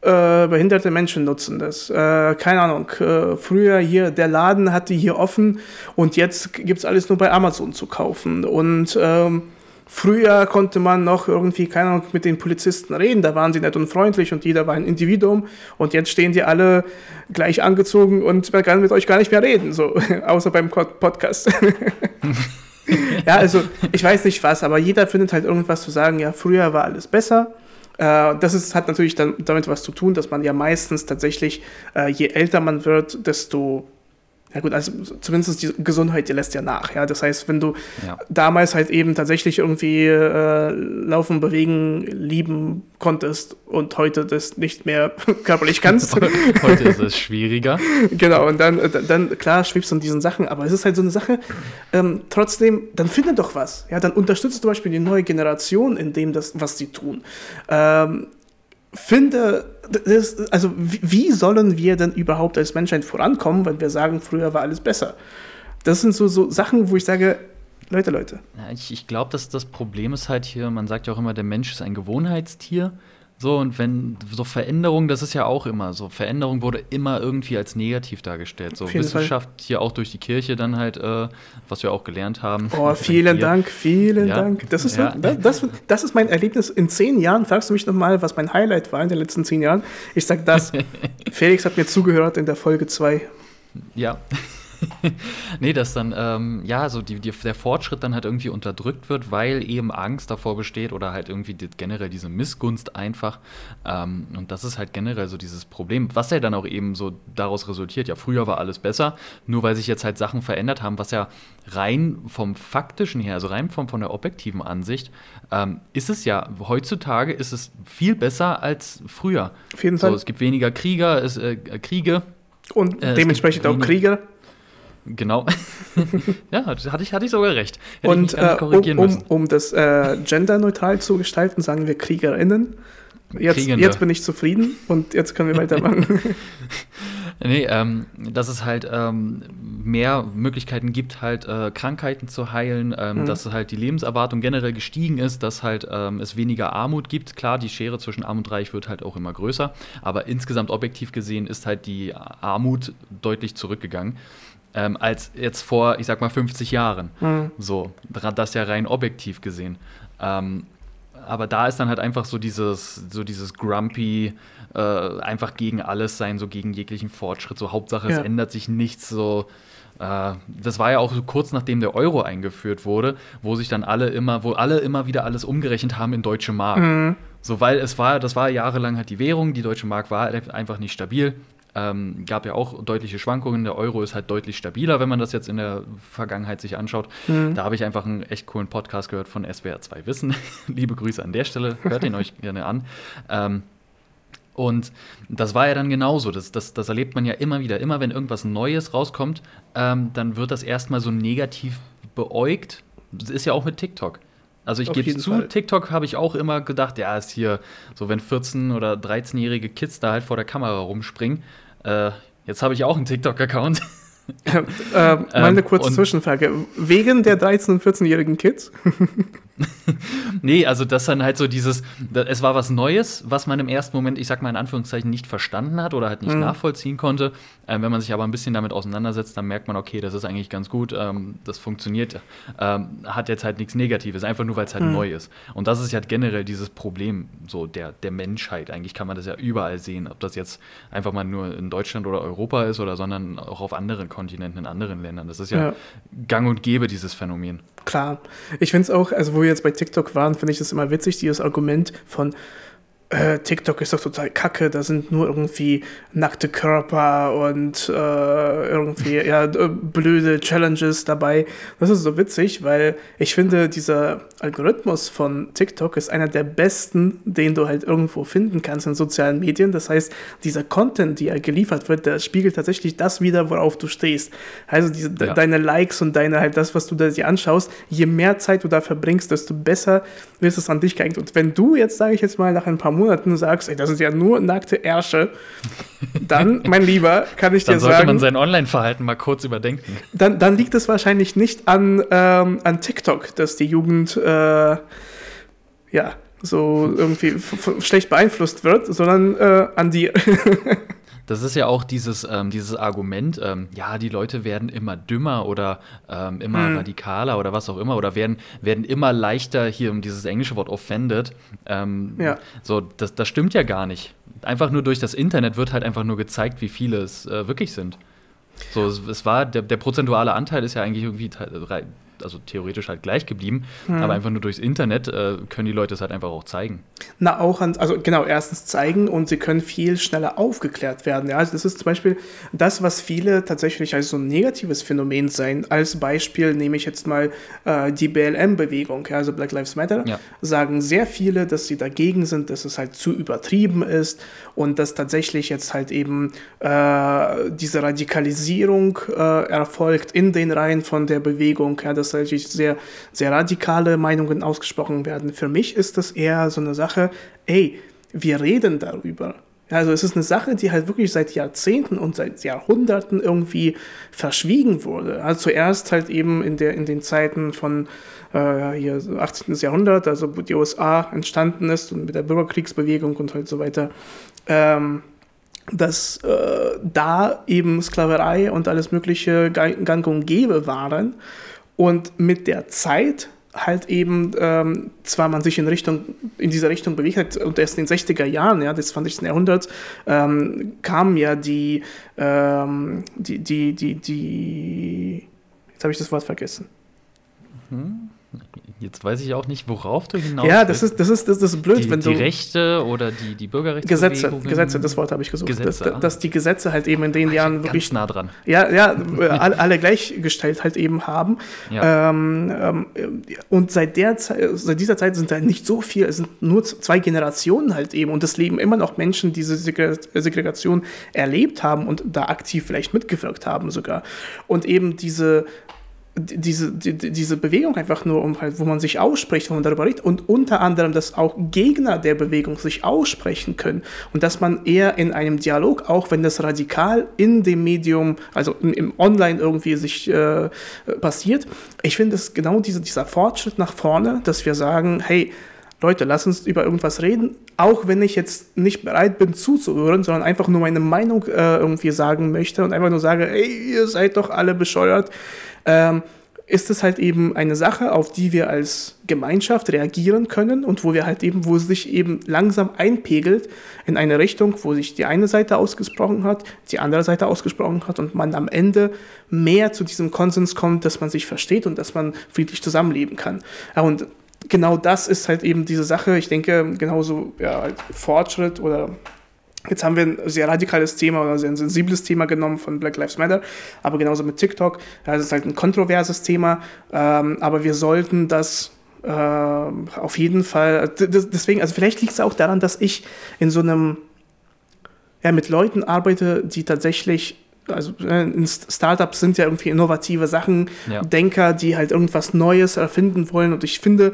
äh, behinderte Menschen nutzen das. Äh, keine Ahnung, äh, früher hier, der Laden hatte hier offen und jetzt gibt es alles nur bei Amazon zu kaufen. Und ähm, früher konnte man noch irgendwie, keine Ahnung, mit den Polizisten reden, da waren sie nett und freundlich und jeder war ein Individuum und jetzt stehen die alle gleich angezogen und man kann mit euch gar nicht mehr reden, so, außer beim Podcast. ja, also ich weiß nicht was, aber jeder findet halt irgendwas zu sagen, ja, früher war alles besser das ist, hat natürlich dann damit was zu tun, dass man ja meistens tatsächlich, äh, je älter man wird, desto ja gut, also zumindest die Gesundheit, die lässt ja nach. Ja, das heißt, wenn du ja. damals halt eben tatsächlich irgendwie äh, laufen, bewegen, lieben konntest und heute das nicht mehr körperlich kannst. heute ist es schwieriger. genau, und dann, dann klar schwebst du in diesen Sachen, aber es ist halt so eine Sache. Ähm, trotzdem, dann finde doch was. Ja, dann unterstützt zum Beispiel die neue Generation in dem, das, was sie tun. Ähm, finde, das, also wie sollen wir denn überhaupt als Menschheit vorankommen, wenn wir sagen, früher war alles besser? Das sind so, so Sachen, wo ich sage, Leute, Leute. Ja, ich ich glaube, dass das Problem ist halt hier, man sagt ja auch immer, der Mensch ist ein Gewohnheitstier. So, und wenn so Veränderung, das ist ja auch immer so, Veränderung wurde immer irgendwie als negativ dargestellt. So Wissenschaft Fall. hier auch durch die Kirche dann halt, äh, was wir auch gelernt haben. Oh, vielen Dank, vielen ja. Dank. Das ist, ja. das, das, das, ist mein Erlebnis in zehn Jahren. Fragst du mich nochmal, was mein Highlight war in den letzten zehn Jahren? Ich sag das. Felix hat mir zugehört in der Folge 2. Ja. nee, dass dann, ähm, ja, so die, die, der Fortschritt dann halt irgendwie unterdrückt wird, weil eben Angst davor besteht oder halt irgendwie die, generell diese Missgunst einfach. Ähm, und das ist halt generell so dieses Problem, was ja dann auch eben so daraus resultiert. Ja, früher war alles besser, nur weil sich jetzt halt Sachen verändert haben, was ja rein vom faktischen her, also rein vom, von der objektiven Ansicht, ähm, ist es ja, heutzutage ist es viel besser als früher. Auf jeden Fall. So, es gibt weniger Krieger, es, äh, Kriege. Und äh, dementsprechend auch Krieger. Genau. ja, hatte ich, hatte ich sogar recht. Hätte Und äh, um, um, um, das äh, genderneutral zu gestalten, sagen wir KriegerInnen. Jetzt, jetzt bin ich zufrieden und jetzt können wir weitermachen. nee, ähm, dass es halt ähm, mehr Möglichkeiten gibt, halt äh, Krankheiten zu heilen, ähm, mhm. dass halt die Lebenserwartung generell gestiegen ist, dass halt ähm, es weniger Armut gibt. Klar, die Schere zwischen Arm und Reich wird halt auch immer größer, aber insgesamt objektiv gesehen ist halt die Armut deutlich zurückgegangen ähm, als jetzt vor, ich sag mal, 50 Jahren. Mhm. So, das ja rein objektiv gesehen. Ähm, aber da ist dann halt einfach so dieses, so dieses grumpy, äh, einfach gegen alles sein, so gegen jeglichen Fortschritt. So Hauptsache, ja. es ändert sich nichts. So, äh, das war ja auch so kurz nachdem der Euro eingeführt wurde, wo sich dann alle immer, wo alle immer wieder alles umgerechnet haben in deutsche Mark. Mhm. So, weil es war, das war jahrelang halt die Währung, die deutsche Mark war einfach nicht stabil. Ähm, gab ja auch deutliche Schwankungen. Der Euro ist halt deutlich stabiler, wenn man das jetzt in der Vergangenheit sich anschaut. Mhm. Da habe ich einfach einen echt coolen Podcast gehört von SWR 2 Wissen. Liebe Grüße an der Stelle. Hört ihn euch gerne an. Ähm, und das war ja dann genauso. Das, das, das erlebt man ja immer wieder. Immer wenn irgendwas Neues rauskommt, ähm, dann wird das erstmal so negativ beäugt. Das ist ja auch mit TikTok. Also ich gebe zu, Fall. TikTok habe ich auch immer gedacht, ja, ist hier so, wenn 14- oder 13-jährige Kids da halt vor der Kamera rumspringen. Äh, jetzt habe ich auch einen TikTok-Account. äh, mal eine ähm, kurze Zwischenfrage. Wegen der 13- und 14-jährigen Kids? nee, also das dann halt so dieses, es war was Neues, was man im ersten Moment, ich sag mal in Anführungszeichen, nicht verstanden hat oder halt nicht mhm. nachvollziehen konnte. Ähm, wenn man sich aber ein bisschen damit auseinandersetzt, dann merkt man, okay, das ist eigentlich ganz gut, ähm, das funktioniert, ähm, hat jetzt halt nichts Negatives, einfach nur, weil es halt mhm. neu ist. Und das ist ja generell dieses Problem so der, der Menschheit. Eigentlich kann man das ja überall sehen, ob das jetzt einfach mal nur in Deutschland oder Europa ist oder sondern auch auf anderen Kontinenten, in anderen Ländern. Das ist ja, ja. gang und gäbe, dieses Phänomen. Klar. Ich finde es auch, also wo wir jetzt bei TikTok waren, finde ich das immer witzig, dieses Argument von, äh, TikTok ist doch total kacke, da sind nur irgendwie nackte Körper und äh, irgendwie ja, blöde Challenges dabei. Das ist so witzig, weil ich finde, dieser Algorithmus von TikTok ist einer der besten, den du halt irgendwo finden kannst in sozialen Medien. Das heißt, dieser Content, der geliefert wird, der spiegelt tatsächlich das wieder, worauf du stehst. Also diese, ja. deine Likes und deine halt das, was du da dir anschaust, je mehr Zeit du da verbringst, desto besser wird es an dich geeignet. Und wenn du jetzt, sage ich jetzt mal, nach ein paar Monaten sagst, ey, das ist ja nur nackte Ärsche, dann, mein Lieber, kann ich dir dann sagen. sollte man sein Online-Verhalten mal kurz überdenken. Dann, dann liegt es wahrscheinlich nicht an, ähm, an TikTok, dass die Jugend, äh, ja, so irgendwie schlecht beeinflusst wird, sondern äh, an dir. Das ist ja auch dieses, ähm, dieses Argument, ähm, ja, die Leute werden immer dümmer oder ähm, immer hm. radikaler oder was auch immer oder werden, werden immer leichter, hier um dieses englische Wort offended. Ähm, ja. So, das, das stimmt ja gar nicht. Einfach nur durch das Internet wird halt einfach nur gezeigt, wie viele es äh, wirklich sind. So, es, es war, der, der, prozentuale Anteil ist ja eigentlich irgendwie also theoretisch halt gleich geblieben, mhm. aber einfach nur durchs Internet äh, können die Leute es halt einfach auch zeigen. Na, auch an, also genau, erstens zeigen und sie können viel schneller aufgeklärt werden. Ja, also das ist zum Beispiel das, was viele tatsächlich als so ein negatives Phänomen sein. Als Beispiel nehme ich jetzt mal äh, die BLM-Bewegung, ja, also Black Lives Matter, ja. sagen sehr viele, dass sie dagegen sind, dass es halt zu übertrieben ist und dass tatsächlich jetzt halt eben äh, diese Radikalisierung äh, erfolgt in den Reihen von der Bewegung, ja, dass tatsächlich sehr, sehr radikale Meinungen ausgesprochen werden. Für mich ist das eher so eine Sache, ey, wir reden darüber. Also es ist eine Sache, die halt wirklich seit Jahrzehnten und seit Jahrhunderten irgendwie verschwiegen wurde. Also zuerst halt eben in, der, in den Zeiten von äh, hier 18. Jahrhundert, also wo die USA entstanden ist und mit der Bürgerkriegsbewegung und halt so weiter. Ähm, dass äh, da eben Sklaverei und alles mögliche gang und gäbe waren. Und mit der Zeit halt eben ähm, zwar man sich in Richtung in dieser Richtung bewegt hat und erst in den 60er Jahren ja, des 20. Jahrhunderts ähm, kamen ja die, ähm, die die die die jetzt habe ich das Wort vergessen. Mhm. Jetzt weiß ich auch nicht, worauf du hinaus Ja, das ist, das ist, das ist blöd, die, wenn du. Die Rechte oder die, die Bürgerrechte. Gesetze, Gesetze, das Wort habe ich gesucht. Gesetze, dass, dass, die Gesetze halt eben in den Jahren ganz wirklich. nah dran. Ja, ja, alle, gleichgestellt halt eben haben. Ja. Ähm, ähm, und seit, der seit dieser Zeit sind da nicht so viel, es sind nur zwei Generationen halt eben und es leben immer noch Menschen, die diese Segregation erlebt haben und da aktiv vielleicht mitgewirkt haben sogar. Und eben diese diese, die, diese Bewegung einfach nur, um halt, wo man sich ausspricht, wo man darüber redet und unter anderem, dass auch Gegner der Bewegung sich aussprechen können und dass man eher in einem Dialog, auch wenn das radikal in dem Medium, also im, im Online irgendwie sich äh, passiert, ich finde es genau diese, dieser Fortschritt nach vorne, dass wir sagen, hey, Leute, lass uns über irgendwas reden, auch wenn ich jetzt nicht bereit bin zuzuhören, sondern einfach nur meine Meinung äh, irgendwie sagen möchte und einfach nur sage, ey, ihr seid doch alle bescheuert ähm, ist es halt eben eine Sache, auf die wir als Gemeinschaft reagieren können und wo wir halt eben, wo es sich eben langsam einpegelt in eine Richtung, wo sich die eine Seite ausgesprochen hat, die andere Seite ausgesprochen hat und man am Ende mehr zu diesem Konsens kommt, dass man sich versteht und dass man friedlich zusammenleben kann. Und genau das ist halt eben diese Sache. Ich denke, genauso ja, halt Fortschritt oder Jetzt haben wir ein sehr radikales Thema oder ein sehr sensibles Thema genommen von Black Lives Matter, aber genauso mit TikTok. Das ist halt ein kontroverses Thema, ähm, aber wir sollten das äh, auf jeden Fall, deswegen, also vielleicht liegt es auch daran, dass ich in so einem, ja, mit Leuten arbeite, die tatsächlich also äh, Startups sind ja irgendwie innovative Sachen, ja. Denker, die halt irgendwas Neues erfinden wollen. Und ich finde,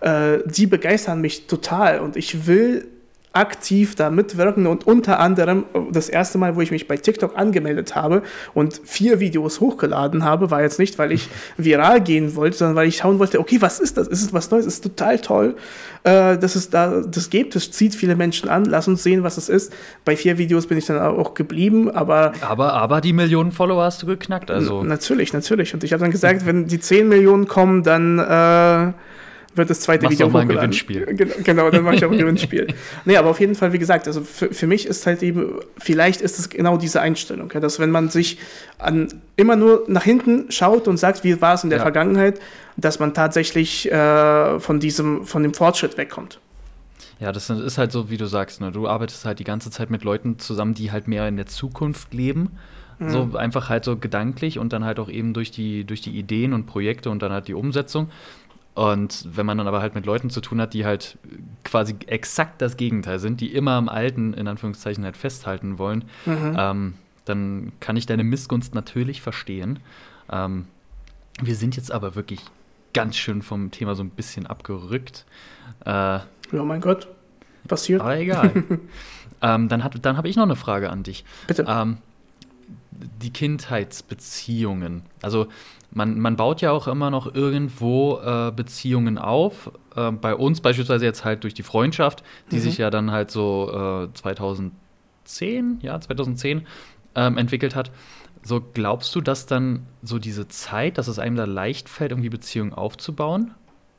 äh, die begeistern mich total. Und ich will aktiv da mitwirken und unter anderem das erste Mal, wo ich mich bei TikTok angemeldet habe und vier Videos hochgeladen habe, war jetzt nicht, weil ich viral gehen wollte, sondern weil ich schauen wollte, okay, was ist das? Ist es was Neues? Ist total toll, äh, dass es da das gibt. Es zieht viele Menschen an. Lass uns sehen, was es ist. Bei vier Videos bin ich dann auch geblieben, aber aber aber die Millionen Follower hast du geknackt, also natürlich, natürlich. Und ich habe dann gesagt, wenn die zehn Millionen kommen, dann äh, wird das zweite Machst Video mal ein Gewinnspiel. Genau, genau dann mache ich auch ein Gewinnspiel. Nee, aber auf jeden Fall, wie gesagt, also für, für mich ist halt eben, vielleicht ist es genau diese Einstellung, ja, dass wenn man sich an, immer nur nach hinten schaut und sagt, wie war es in der ja. Vergangenheit, dass man tatsächlich äh, von diesem, von dem Fortschritt wegkommt. Ja, das ist halt so, wie du sagst, ne? du arbeitest halt die ganze Zeit mit Leuten zusammen, die halt mehr in der Zukunft leben. Mhm. So einfach halt so gedanklich und dann halt auch eben durch die, durch die Ideen und Projekte und dann halt die Umsetzung. Und wenn man dann aber halt mit Leuten zu tun hat, die halt quasi exakt das Gegenteil sind, die immer am Alten, in Anführungszeichen, halt festhalten wollen, mhm. ähm, dann kann ich deine Missgunst natürlich verstehen. Ähm, wir sind jetzt aber wirklich ganz schön vom Thema so ein bisschen abgerückt. Äh, ja, mein Gott, passiert. Aber egal. ähm, dann dann habe ich noch eine Frage an dich. Bitte. Die Kindheitsbeziehungen. Also man, man baut ja auch immer noch irgendwo äh, Beziehungen auf. Äh, bei uns beispielsweise jetzt halt durch die Freundschaft, die mhm. sich ja dann halt so äh, 2010, ja, 2010 ähm, entwickelt hat. So glaubst du, dass dann so diese Zeit, dass es einem da leicht fällt, irgendwie Beziehungen aufzubauen?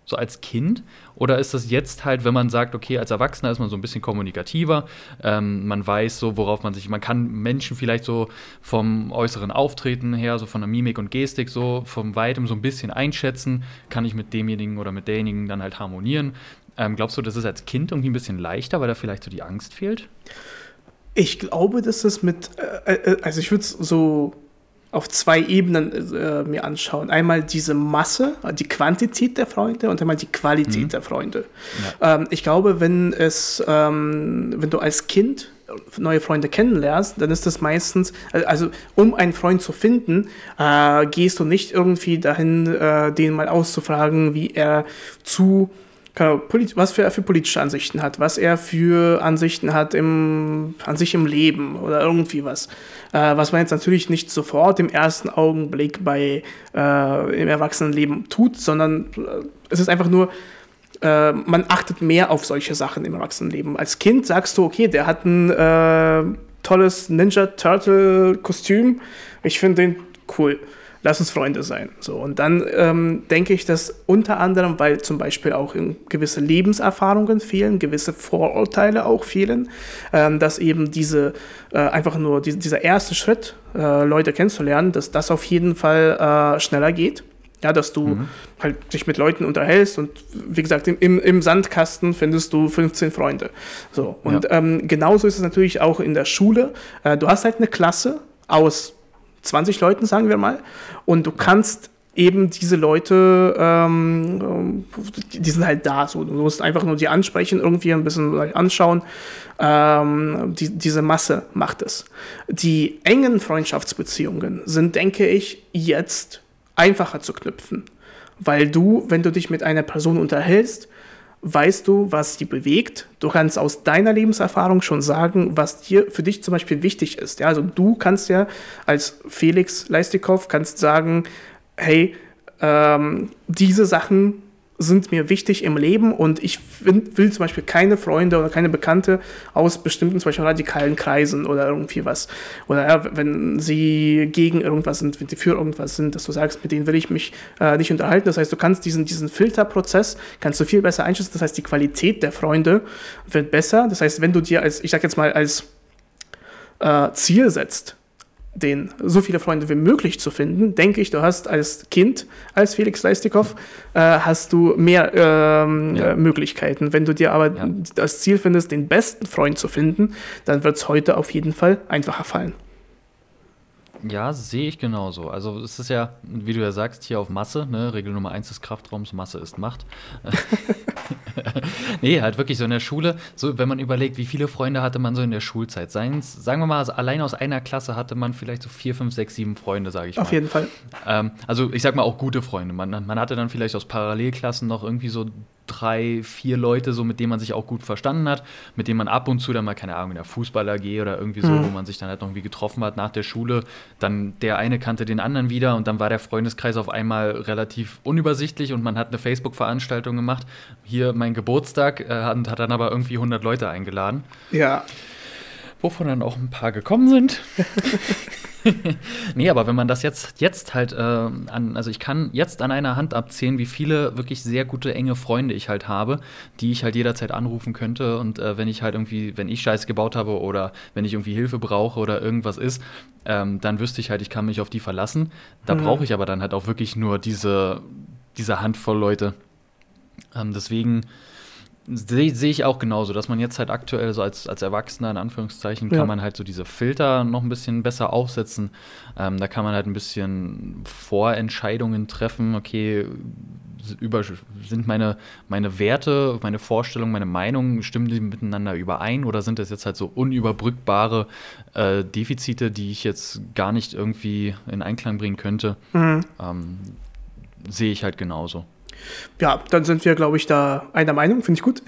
So als Kind? Oder ist das jetzt halt, wenn man sagt, okay, als Erwachsener ist man so ein bisschen kommunikativer, ähm, man weiß so, worauf man sich, man kann Menschen vielleicht so vom äußeren Auftreten her, so von der Mimik und Gestik so vom Weitem so ein bisschen einschätzen, kann ich mit demjenigen oder mit derjenigen dann halt harmonieren. Ähm, glaubst du, das ist als Kind irgendwie ein bisschen leichter, weil da vielleicht so die Angst fehlt? Ich glaube, dass es mit, äh, äh also ich würde es so auf zwei Ebenen äh, mir anschauen. Einmal diese Masse, die Quantität der Freunde und einmal die Qualität mhm. der Freunde. Ja. Ähm, ich glaube, wenn es, ähm, wenn du als Kind neue Freunde kennenlernst, dann ist das meistens, also um einen Freund zu finden, äh, gehst du nicht irgendwie dahin, äh, den mal auszufragen, wie er zu was er für politische Ansichten hat, was er für Ansichten hat im, an sich im Leben oder irgendwie was. Äh, was man jetzt natürlich nicht sofort im ersten Augenblick bei äh, im Erwachsenenleben tut, sondern äh, es ist einfach nur, äh, man achtet mehr auf solche Sachen im Erwachsenenleben. Als Kind sagst du, okay, der hat ein äh, tolles Ninja Turtle Kostüm, ich finde den cool lass uns Freunde sein. So, und dann ähm, denke ich, dass unter anderem, weil zum Beispiel auch gewisse Lebenserfahrungen fehlen, gewisse Vorurteile auch fehlen, ähm, dass eben diese äh, einfach nur die, dieser erste Schritt, äh, Leute kennenzulernen, dass das auf jeden Fall äh, schneller geht. Ja, dass du mhm. halt dich mit Leuten unterhältst und wie gesagt, im, im Sandkasten findest du 15 Freunde. So, und ja. ähm, genauso ist es natürlich auch in der Schule. Äh, du hast halt eine Klasse aus 20 Leuten, sagen wir mal. Und du kannst eben diese Leute, ähm, die sind halt da. So. Du musst einfach nur die ansprechen, irgendwie ein bisschen anschauen. Ähm, die, diese Masse macht es. Die engen Freundschaftsbeziehungen sind, denke ich, jetzt einfacher zu knüpfen. Weil du, wenn du dich mit einer Person unterhältst, weißt du, was die bewegt. Du kannst aus deiner Lebenserfahrung schon sagen, was dir für dich zum Beispiel wichtig ist. Ja, also du kannst ja als Felix Leistikow kannst sagen, hey, ähm, diese Sachen sind mir wichtig im Leben und ich will zum Beispiel keine Freunde oder keine Bekannte aus bestimmten, zum Beispiel radikalen Kreisen oder irgendwie was. Oder ja, wenn sie gegen irgendwas sind, wenn sie für irgendwas sind, dass du sagst, mit denen will ich mich äh, nicht unterhalten. Das heißt, du kannst diesen, diesen Filterprozess, kannst du viel besser einschätzen. Das heißt, die Qualität der Freunde wird besser. Das heißt, wenn du dir als, ich sag jetzt mal, als äh, Ziel setzt, den so viele Freunde wie möglich zu finden, denke ich, du hast als Kind, als Felix Leistikow, äh, hast du mehr ähm, ja. äh, Möglichkeiten. Wenn du dir aber ja. das Ziel findest, den besten Freund zu finden, dann wird es heute auf jeden Fall einfacher fallen. Ja, sehe ich genauso. Also es ist ja, wie du ja sagst, hier auf Masse, ne? Regel Nummer eins des Kraftraums, Masse ist Macht. nee, halt wirklich so in der Schule, so wenn man überlegt, wie viele Freunde hatte man so in der Schulzeit. Seins, sagen wir mal, also allein aus einer Klasse hatte man vielleicht so vier, fünf, sechs, sieben Freunde, sage ich auf mal. Auf jeden Fall. Ähm, also ich sag mal auch gute Freunde. Man, man hatte dann vielleicht aus Parallelklassen noch irgendwie so drei, vier Leute, so mit denen man sich auch gut verstanden hat, mit denen man ab und zu dann mal, keine Ahnung, in der Fußball-AG oder irgendwie so, mhm. wo man sich dann halt noch irgendwie getroffen hat nach der Schule. Dann der eine kannte den anderen wieder und dann war der Freundeskreis auf einmal relativ unübersichtlich und man hat eine Facebook-Veranstaltung gemacht. Hier mein Geburtstag äh, und hat dann aber irgendwie 100 Leute eingeladen. Ja. Wovon dann auch ein paar gekommen sind. nee, aber wenn man das jetzt, jetzt halt äh, an, also ich kann jetzt an einer Hand abzählen, wie viele wirklich sehr gute, enge Freunde ich halt habe, die ich halt jederzeit anrufen könnte. Und äh, wenn ich halt irgendwie, wenn ich Scheiße gebaut habe oder wenn ich irgendwie Hilfe brauche oder irgendwas ist, ähm, dann wüsste ich halt, ich kann mich auf die verlassen. Da mhm. brauche ich aber dann halt auch wirklich nur diese, diese Handvoll Leute. Ähm, deswegen Sehe seh ich auch genauso, dass man jetzt halt aktuell so als, als Erwachsener in Anführungszeichen kann ja. man halt so diese Filter noch ein bisschen besser aufsetzen. Ähm, da kann man halt ein bisschen Vorentscheidungen treffen. Okay, über, sind meine, meine Werte, meine Vorstellungen, meine Meinungen, stimmen die miteinander überein oder sind das jetzt halt so unüberbrückbare äh, Defizite, die ich jetzt gar nicht irgendwie in Einklang bringen könnte? Mhm. Ähm, sehe ich halt genauso. Ja, dann sind wir, glaube ich, da einer Meinung, finde ich gut.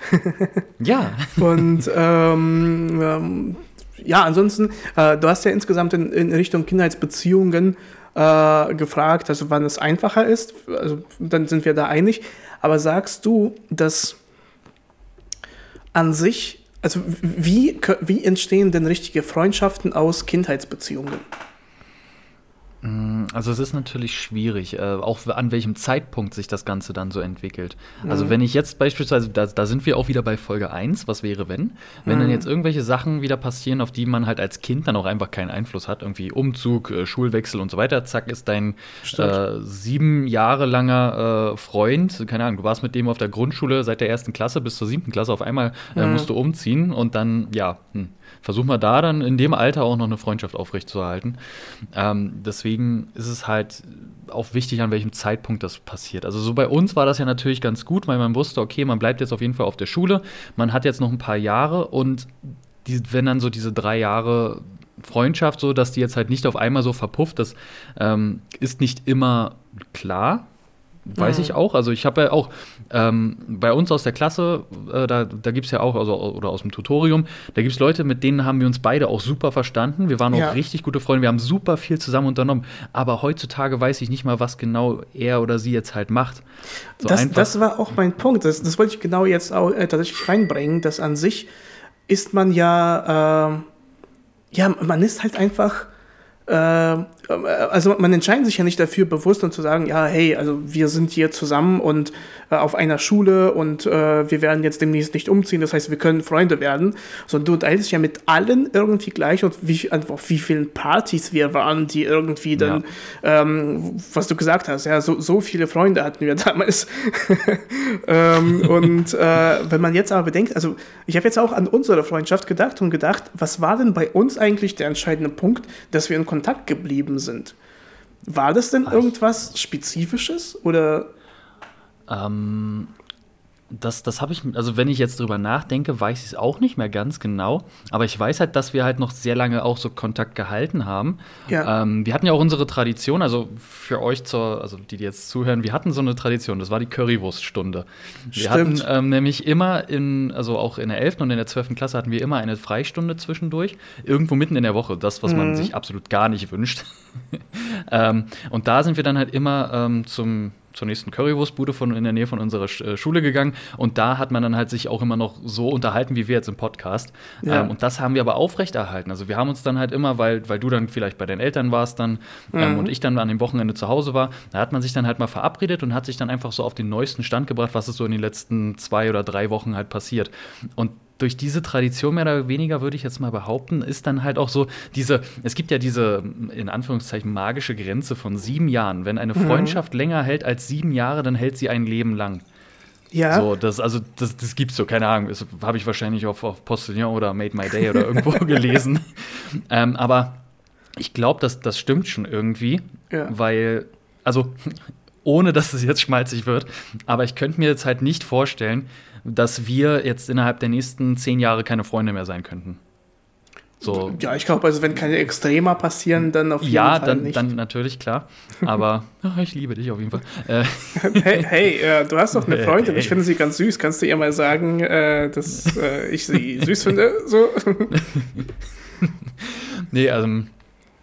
ja. Und ähm, ähm, ja, ansonsten, äh, du hast ja insgesamt in, in Richtung Kindheitsbeziehungen äh, gefragt, also wann es einfacher ist. Also dann sind wir da einig. Aber sagst du, dass an sich, also wie, wie entstehen denn richtige Freundschaften aus Kindheitsbeziehungen? Mm, Also es ist natürlich schwierig, äh, auch an welchem Zeitpunkt sich das Ganze dann so entwickelt. Mhm. Also wenn ich jetzt beispielsweise, da, da, sind wir auch wieder bei Folge 1, was wäre wenn? Wenn mhm. dann jetzt irgendwelche Sachen wieder passieren, auf die man halt als Kind dann auch einfach keinen Einfluss hat, irgendwie Umzug, äh, Schulwechsel und so weiter, zack, ist dein äh, sieben Jahre langer äh, Freund, keine Ahnung, du warst mit dem auf der Grundschule seit der ersten Klasse bis zur siebten Klasse, auf einmal mhm. musst du umziehen und dann, ja, hm versuchen wir da dann in dem Alter auch noch eine Freundschaft aufrechtzuerhalten. Ähm, deswegen ist es halt auch wichtig, an welchem Zeitpunkt das passiert. Also so bei uns war das ja natürlich ganz gut, weil man wusste, okay, man bleibt jetzt auf jeden Fall auf der Schule, man hat jetzt noch ein paar Jahre und die, wenn dann so diese drei Jahre Freundschaft so, dass die jetzt halt nicht auf einmal so verpufft, das ähm, ist nicht immer klar weiß mhm. ich auch. Also ich habe ja auch ähm, bei uns aus der Klasse, äh, da, da gibt es ja auch, also, oder aus dem Tutorium, da gibt es Leute, mit denen haben wir uns beide auch super verstanden. Wir waren auch ja. richtig gute Freunde, wir haben super viel zusammen unternommen. Aber heutzutage weiß ich nicht mal, was genau er oder sie jetzt halt macht. So das, das war auch mein Punkt. Das, das wollte ich genau jetzt auch äh, tatsächlich reinbringen, dass an sich ist man ja, äh, ja, man ist halt einfach also man entscheidet sich ja nicht dafür bewusst und zu sagen, ja, hey, also wir sind hier zusammen und äh, auf einer Schule und äh, wir werden jetzt demnächst nicht umziehen, das heißt, wir können Freunde werden, sondern du unterhältst dich ja mit allen irgendwie gleich und wie, auf wie vielen Partys wir waren, die irgendwie dann, ja. ähm, was du gesagt hast, ja, so, so viele Freunde hatten wir damals. ähm, und äh, wenn man jetzt aber bedenkt, also ich habe jetzt auch an unsere Freundschaft gedacht und gedacht, was war denn bei uns eigentlich der entscheidende Punkt, dass wir in Kontakt geblieben geblieben sind. War das denn irgendwas Spezifisches oder? Ähm, das, das habe ich, also wenn ich jetzt drüber nachdenke, weiß ich es auch nicht mehr ganz genau. Aber ich weiß halt, dass wir halt noch sehr lange auch so Kontakt gehalten haben. Ja. Ähm, wir hatten ja auch unsere Tradition, also für euch zur, also die, die jetzt zuhören, wir hatten so eine Tradition, das war die Currywurststunde. Wir Stimmt. hatten ähm, nämlich immer in, also auch in der 11. und in der 12. Klasse hatten wir immer eine Freistunde zwischendurch, irgendwo mitten in der Woche, das, was mhm. man sich absolut gar nicht wünscht. ähm, und da sind wir dann halt immer ähm, zum zur nächsten Currywurstbude von, in der Nähe von unserer äh, Schule gegangen und da hat man dann halt sich auch immer noch so unterhalten, wie wir jetzt im Podcast. Ja. Ähm, und das haben wir aber aufrechterhalten. Also wir haben uns dann halt immer, weil, weil du dann vielleicht bei deinen Eltern warst dann ähm, mhm. und ich dann an dem Wochenende zu Hause war, da hat man sich dann halt mal verabredet und hat sich dann einfach so auf den neuesten Stand gebracht, was ist so in den letzten zwei oder drei Wochen halt passiert. Und durch diese Tradition mehr oder weniger, würde ich jetzt mal behaupten, ist dann halt auch so diese, es gibt ja diese in Anführungszeichen magische Grenze von sieben Jahren. Wenn eine mhm. Freundschaft mhm. länger hält als sieben Jahre, dann hält sie ein Leben lang. Ja. So, das, also, das, das gibt's so, keine Ahnung. Das habe ich wahrscheinlich auf, auf Postillon oder Made My Day oder irgendwo gelesen. ähm, aber ich glaube, das, das stimmt schon irgendwie, ja. weil, also, ohne dass es jetzt schmalzig wird, aber ich könnte mir jetzt halt nicht vorstellen, dass wir jetzt innerhalb der nächsten zehn Jahre keine Freunde mehr sein könnten. So. Ja, ich glaube, also wenn keine Extremer passieren, dann auf jeden ja, Fall dann, nicht. Ja, dann natürlich, klar. Aber oh, ich liebe dich auf jeden Fall. Äh. Hey, hey äh, du hast doch eine Freundin. Hey. Ich finde sie ganz süß. Kannst du ihr mal sagen, äh, dass äh, ich sie süß finde? So. nee, also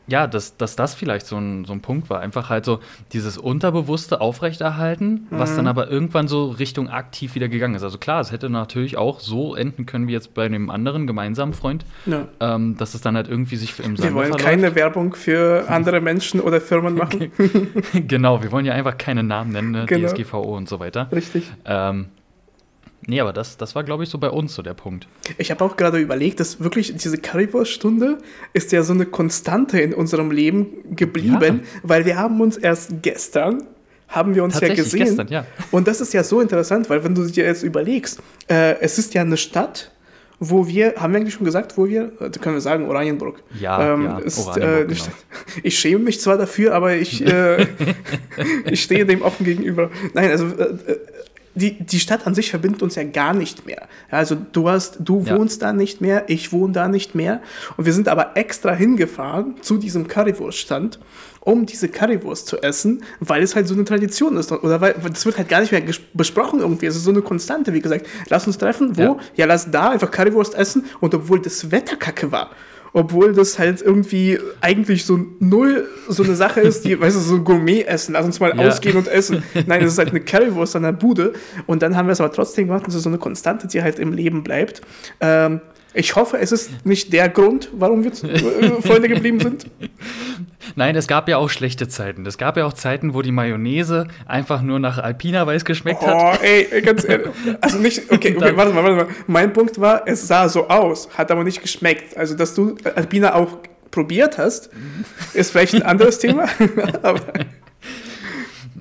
ja, dass, dass das vielleicht so ein, so ein Punkt war. Einfach halt so dieses Unterbewusste aufrechterhalten, mhm. was dann aber irgendwann so Richtung aktiv wieder gegangen ist. Also klar, es hätte natürlich auch so enden können wie jetzt bei einem anderen gemeinsamen Freund, ja. ähm, dass es dann halt irgendwie sich im Sande Wir wollen verläuft. keine Werbung für andere Menschen oder Firmen machen. genau, wir wollen ja einfach keine Namen nennen, ne? genau. DSGVO und so weiter. Richtig. Ähm, Nee, aber das, das war, glaube ich, so bei uns so der Punkt. Ich habe auch gerade überlegt, dass wirklich diese Currywurst-Stunde ist ja so eine Konstante in unserem Leben geblieben, ja. weil wir haben uns erst gestern haben wir uns ja gesehen. Gestern, ja. Und das ist ja so interessant, weil wenn du dir jetzt überlegst, äh, es ist ja eine Stadt, wo wir, haben wir eigentlich schon gesagt, wo wir, da können wir sagen, Oranienburg. Ja, ähm, ja ist, Oranienburg, äh, genau. Ich schäme mich zwar dafür, aber ich, äh, ich stehe dem offen gegenüber. Nein, also äh, die, die Stadt an sich verbindet uns ja gar nicht mehr. Also du hast, du ja. wohnst da nicht mehr, ich wohne da nicht mehr. Und wir sind aber extra hingefahren zu diesem Currywurststand, um diese Currywurst zu essen, weil es halt so eine Tradition ist. Oder weil das wird halt gar nicht mehr besprochen irgendwie. Es ist so eine Konstante, wie gesagt. Lass uns treffen, wo? Ja, ja lass da einfach Currywurst essen. Und obwohl das Wetter kacke war obwohl das halt irgendwie eigentlich so null so eine Sache ist, die, weißt du, so ein Gourmet-Essen, lass uns mal ja. ausgehen und essen. Nein, das ist halt eine Currywurst an der Bude. Und dann haben wir es aber trotzdem gemacht, das ist so eine Konstante, die halt im Leben bleibt. Ähm, ich hoffe, es ist nicht der Grund, warum wir äh, Freunde geblieben sind. Nein, es gab ja auch schlechte Zeiten. Es gab ja auch Zeiten, wo die Mayonnaise einfach nur nach Alpina Weiß geschmeckt Oh, hat. ey, ganz ehrlich. Also nicht, okay, okay, warte mal, warte mal. Mein Punkt war, es sah so aus, hat aber nicht geschmeckt. Also, dass du Alpina auch probiert hast, ist vielleicht ein anderes Thema. aber,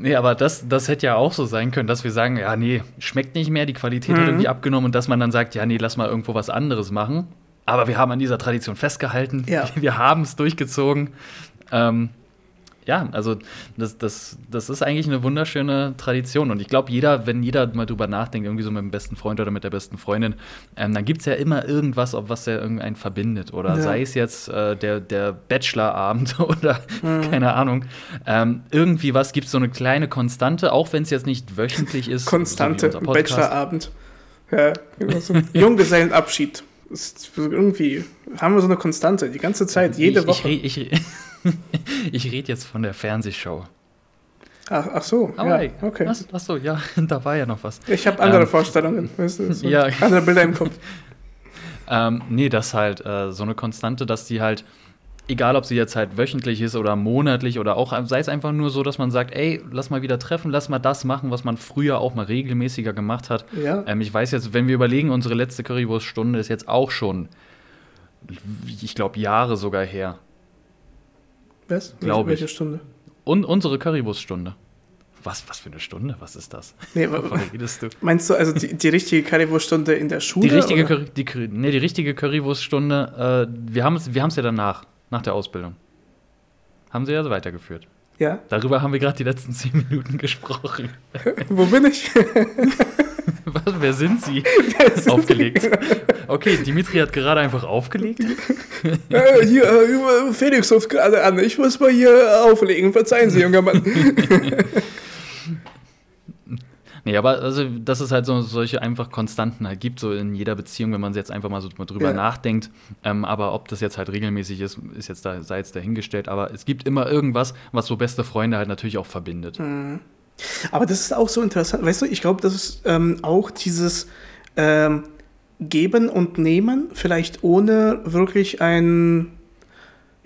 Nee, aber das, das hätte ja auch so sein können, dass wir sagen, ja, nee, schmeckt nicht mehr, die Qualität Mhm. hat irgendwie abgenommen und dass man dann sagt, ja, nee, lass mal irgendwo was anderes machen. Aber wir haben an dieser Tradition festgehalten. Ja. Wir haben es durchgezogen. Ähm, ja, also das, das, das ist eigentlich eine wunderschöne Tradition. Und ich glaube, jeder, wenn jeder mal drüber nachdenkt, irgendwie so mit dem besten Freund oder mit der besten Freundin, ähm, dann gibt es ja immer irgendwas, ob was der irgendeinen verbindet. Oder Ja. sei es jetzt äh, der, der Bachelorabend oder Mhm. keine Ahnung. Ähm, irgendwie was gibt es so eine kleine Konstante, auch wenn es jetzt nicht wöchentlich ist. Konstante, so. Bachelorabend. Ja, genau so Junggesellenabschied. Ist irgendwie haben wir so eine Konstante die ganze Zeit, jede ich, Woche. Ich, ich, ich rede jetzt von der Fernsehshow. ach, ach so, Aber ja, ey, okay. Ach, ach so, ja, da war ja noch was. Ich habe andere Ähm, Vorstellungen, weißt du, so ja. andere Bilder im Kopf. Ähm, nee, das halt äh, so eine Konstante, dass die halt, egal ob sie jetzt halt wöchentlich ist oder monatlich oder auch, sei es einfach nur so, dass man sagt, ey, lass mal wieder treffen, lass mal das machen, was man früher auch mal regelmäßiger gemacht hat. Ja. Ähm, ich weiß jetzt, wenn wir überlegen, unsere letzte Currywurststunde ist jetzt auch schon, ich glaube, Jahre sogar her. Was? glaub Welche ich. Stunde? Und unsere Currywurststunde. Was, was für eine Stunde? Was ist das? Nee, Wovon redest du? Meinst du also die, die richtige Currywurststunde in der Schule? Die richtige? Curry, die, nee, die richtige Currywurststunde, äh, wir haben es wir haben's ja danach, nach der Ausbildung. Haben sie ja so weitergeführt. Ja. Darüber haben wir gerade die letzten zehn Minuten gesprochen. Wo bin ich? Was, wer sind Sie? aufgelegt. Okay, Dimitri hat gerade einfach aufgelegt. äh, hier, äh, Felix ruft gerade an. Ich muss mal hier auflegen. Verzeihen Sie, junger Mann. Nee, aber also, dass es halt so solche einfach Konstanten halt gibt, so in jeder Beziehung, wenn man jetzt einfach mal so drüber Ja. nachdenkt. Ähm, aber ob das jetzt halt regelmäßig ist, ist jetzt da, sei jetzt dahingestellt. Aber es gibt immer irgendwas, was so beste Freunde halt natürlich auch verbindet. Aber das ist auch so interessant. Weißt du, ich glaube, das ist ähm, auch dieses ähm, Geben und Nehmen, vielleicht ohne wirklich einen,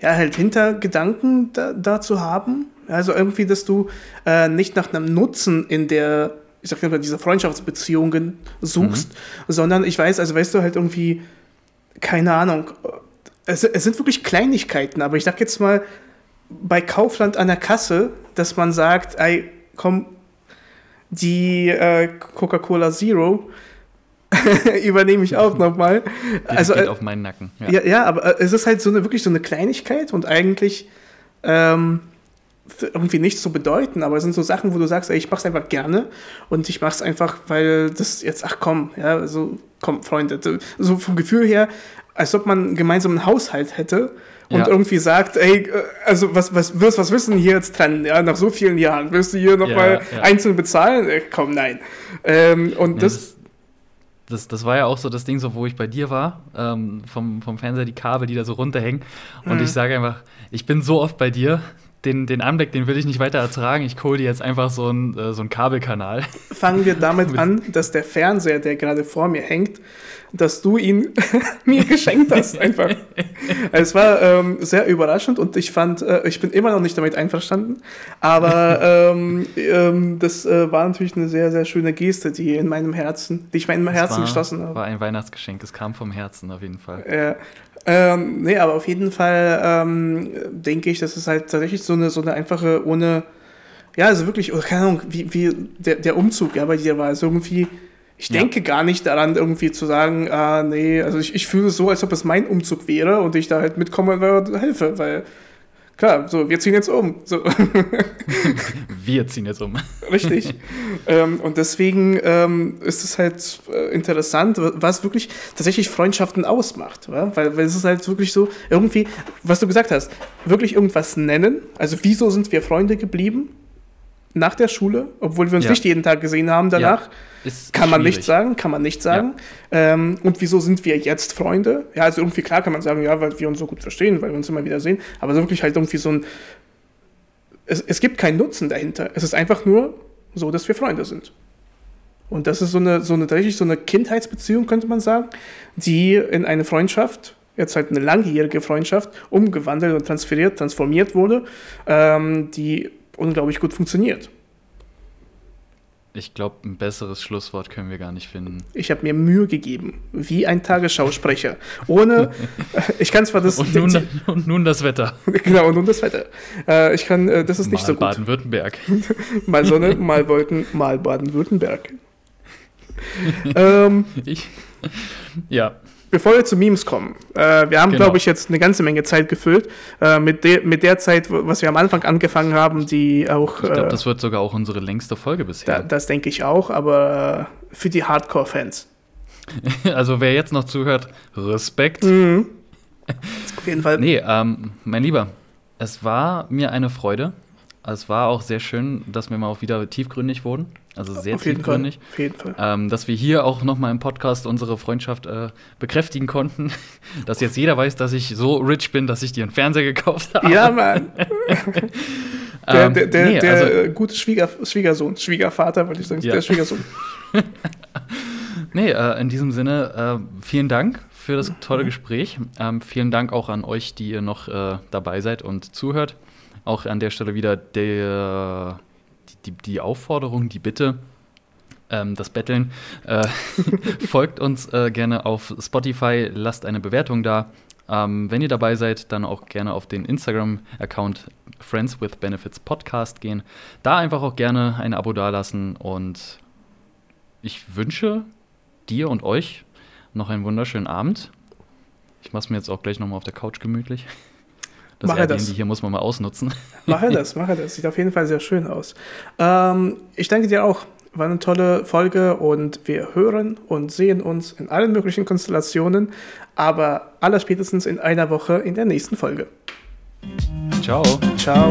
ja, halt Hintergedanken da, da zu haben. Also irgendwie, dass du äh, nicht nach einem Nutzen in der, ich sag mal, diese Freundschaftsbeziehungen suchst, sondern ich weiß, also weißt du halt irgendwie, keine Ahnung, es, es sind wirklich Kleinigkeiten, aber ich sag jetzt mal, bei Kaufland an der Kasse, dass man sagt, ey, die äh, Coca-Cola Zero übernehme ich auch nochmal. Also, geht äh, auf meinen Nacken. Ja. ja, ja, aber äh, es ist halt so eine wirklich so eine Kleinigkeit und eigentlich ähm, irgendwie nichts zu bedeuten, aber es sind so Sachen, wo du sagst, ey, ich mach's einfach gerne und ich mach's einfach, weil das jetzt, ach komm, ja, so, komm, Freunde, so vom Gefühl her, als ob man gemeinsam einen Haushalt hätte und Ja. irgendwie sagt, ey, äh, also was, was, wirst, was willst du denn hier jetzt trennen, ja, nach so vielen Jahren, wirst du hier nochmal Ja, ja. einzeln bezahlen? Äh, komm, nein. Ähm, und das, das, das, das war ja auch so das Ding, so wo ich bei dir war, ähm, vom, vom Fernseher die Kabel, die da so runterhängen. Und Mhm. ich sage einfach, ich bin so oft bei dir, den, den Anblick, den will ich nicht weiter ertragen. Ich hole dir jetzt einfach so einen äh, so einen Kabelkanal. fangen wir damit an, dass der Fernseher, der gerade vor mir hängt, dass du ihn mir geschenkt hast, einfach. Es war ähm, sehr überraschend und ich fand, äh, ich bin immer noch nicht damit einverstanden, aber ähm, ähm, das äh, war natürlich eine sehr, sehr schöne Geste, die in meinem Herzen, die ich in meinem Herzen war, geschlossen habe. War ein Weihnachtsgeschenk. Es kam vom Herzen auf jeden Fall. Ja. Ähm, nee, aber auf jeden Fall ähm, denke ich, das ist halt tatsächlich so eine, so eine einfache, ohne, ja, also wirklich, oh, keine Ahnung, wie, wie der, der Umzug ja bei dir war. Also irgendwie, ich Ja. denke gar nicht daran, irgendwie zu sagen, ah, nee, also ich, ich fühle es so, als ob es mein Umzug wäre und ich da halt mitkomme und helfe, weil, klar, so, wir ziehen jetzt um. So. Wir ziehen jetzt um. Richtig. ähm, und deswegen ähm, ist es halt äh, interessant, wa- was wirklich tatsächlich Freundschaften ausmacht. Wa? Weil, weil es ist halt wirklich so, irgendwie, was du gesagt hast, wirklich irgendwas nennen. Also, wieso sind wir Freunde geblieben? Nach der Schule, obwohl wir uns Ja. nicht jeden Tag gesehen haben danach. Ist Kann man schwierig. nicht sagen, kann man nicht sagen. Ähm, und wieso sind wir jetzt Freunde? Ja, also irgendwie klar kann man sagen, ja, weil wir uns so gut verstehen, weil wir uns immer wieder sehen. Aber so wirklich halt irgendwie so ein. Es, es gibt keinen Nutzen dahinter. Es ist einfach nur so, dass wir Freunde sind. Und das ist so eine, so eine, tatsächlich so eine Kindheitsbeziehung, könnte man sagen, die in eine Freundschaft jetzt halt eine langjährige Freundschaft, umgewandelt und transferiert, transformiert wurde, ähm, die unglaublich gut funktioniert. Ich glaube, ein besseres Schlusswort können wir gar nicht finden. Ich habe mir Mühe gegeben, wie ein Tagesschausprecher. Ohne, ich kann zwar das. Und nun, und nun das Wetter. Genau, und nun das Wetter. Äh, ich kann, äh, das ist mal nicht so gut. Baden-Württemberg. mal Sonne, mal Wolken, mal Baden-Württemberg. ähm, ich, ja. Bevor wir zu Memes kommen, äh, wir haben, genau. glaube ich, jetzt eine ganze Menge Zeit gefüllt. Äh, mit, de mit der Zeit, was wir am Anfang angefangen haben, die auch. Ich glaube, äh, das wird sogar auch unsere längste Folge bisher. Da, das denke ich auch, aber für die Hardcore-Fans. also, wer jetzt noch zuhört, Respekt. Mhm. Auf jeden Fall. Nee, ähm, mein Lieber, es war mir eine Freude. Es war auch sehr schön, dass wir mal auch wieder tiefgründig wurden. Also sehr Auf tiefgründig. Fall. Auf jeden Fall. Ähm, dass wir hier auch nochmal im Podcast unsere Freundschaft äh, bekräftigen konnten. dass jetzt jeder weiß, dass ich so rich bin, dass ich dir einen Fernseher gekauft habe. Ja, Mann. der, der, der, nee, also, gute Schwieger, Schwiegersohn, Schwiegervater, wollte ich sagen, ja. der Schwiegersohn. nee, äh, in diesem Sinne, äh, vielen Dank für das tolle Gespräch. Ähm, vielen Dank auch an euch, die ihr noch äh, dabei seid und zuhört. Auch an der Stelle wieder der die, die Aufforderung, die Bitte, ähm, das Betteln. Äh, folgt uns äh, gerne auf Spotify, lasst eine Bewertung da. Ähm, wenn ihr dabei seid, dann auch gerne auf den Instagram-Account Friends with Benefits Podcast gehen. Da einfach auch gerne ein Abo dalassen und ich wünsche dir und euch noch einen wunderschönen Abend. Ich mache es mir jetzt auch gleich nochmal auf der Couch gemütlich. Das mach Airbnb das. hier muss man mal ausnutzen. Mache das, mache das. Sieht auf jeden Fall sehr schön aus. Ähm, ich danke dir auch. War eine tolle Folge und wir hören und sehen uns in allen möglichen Konstellationen, aber allerspätestens in einer Woche in der nächsten Folge. Ciao. Ciao.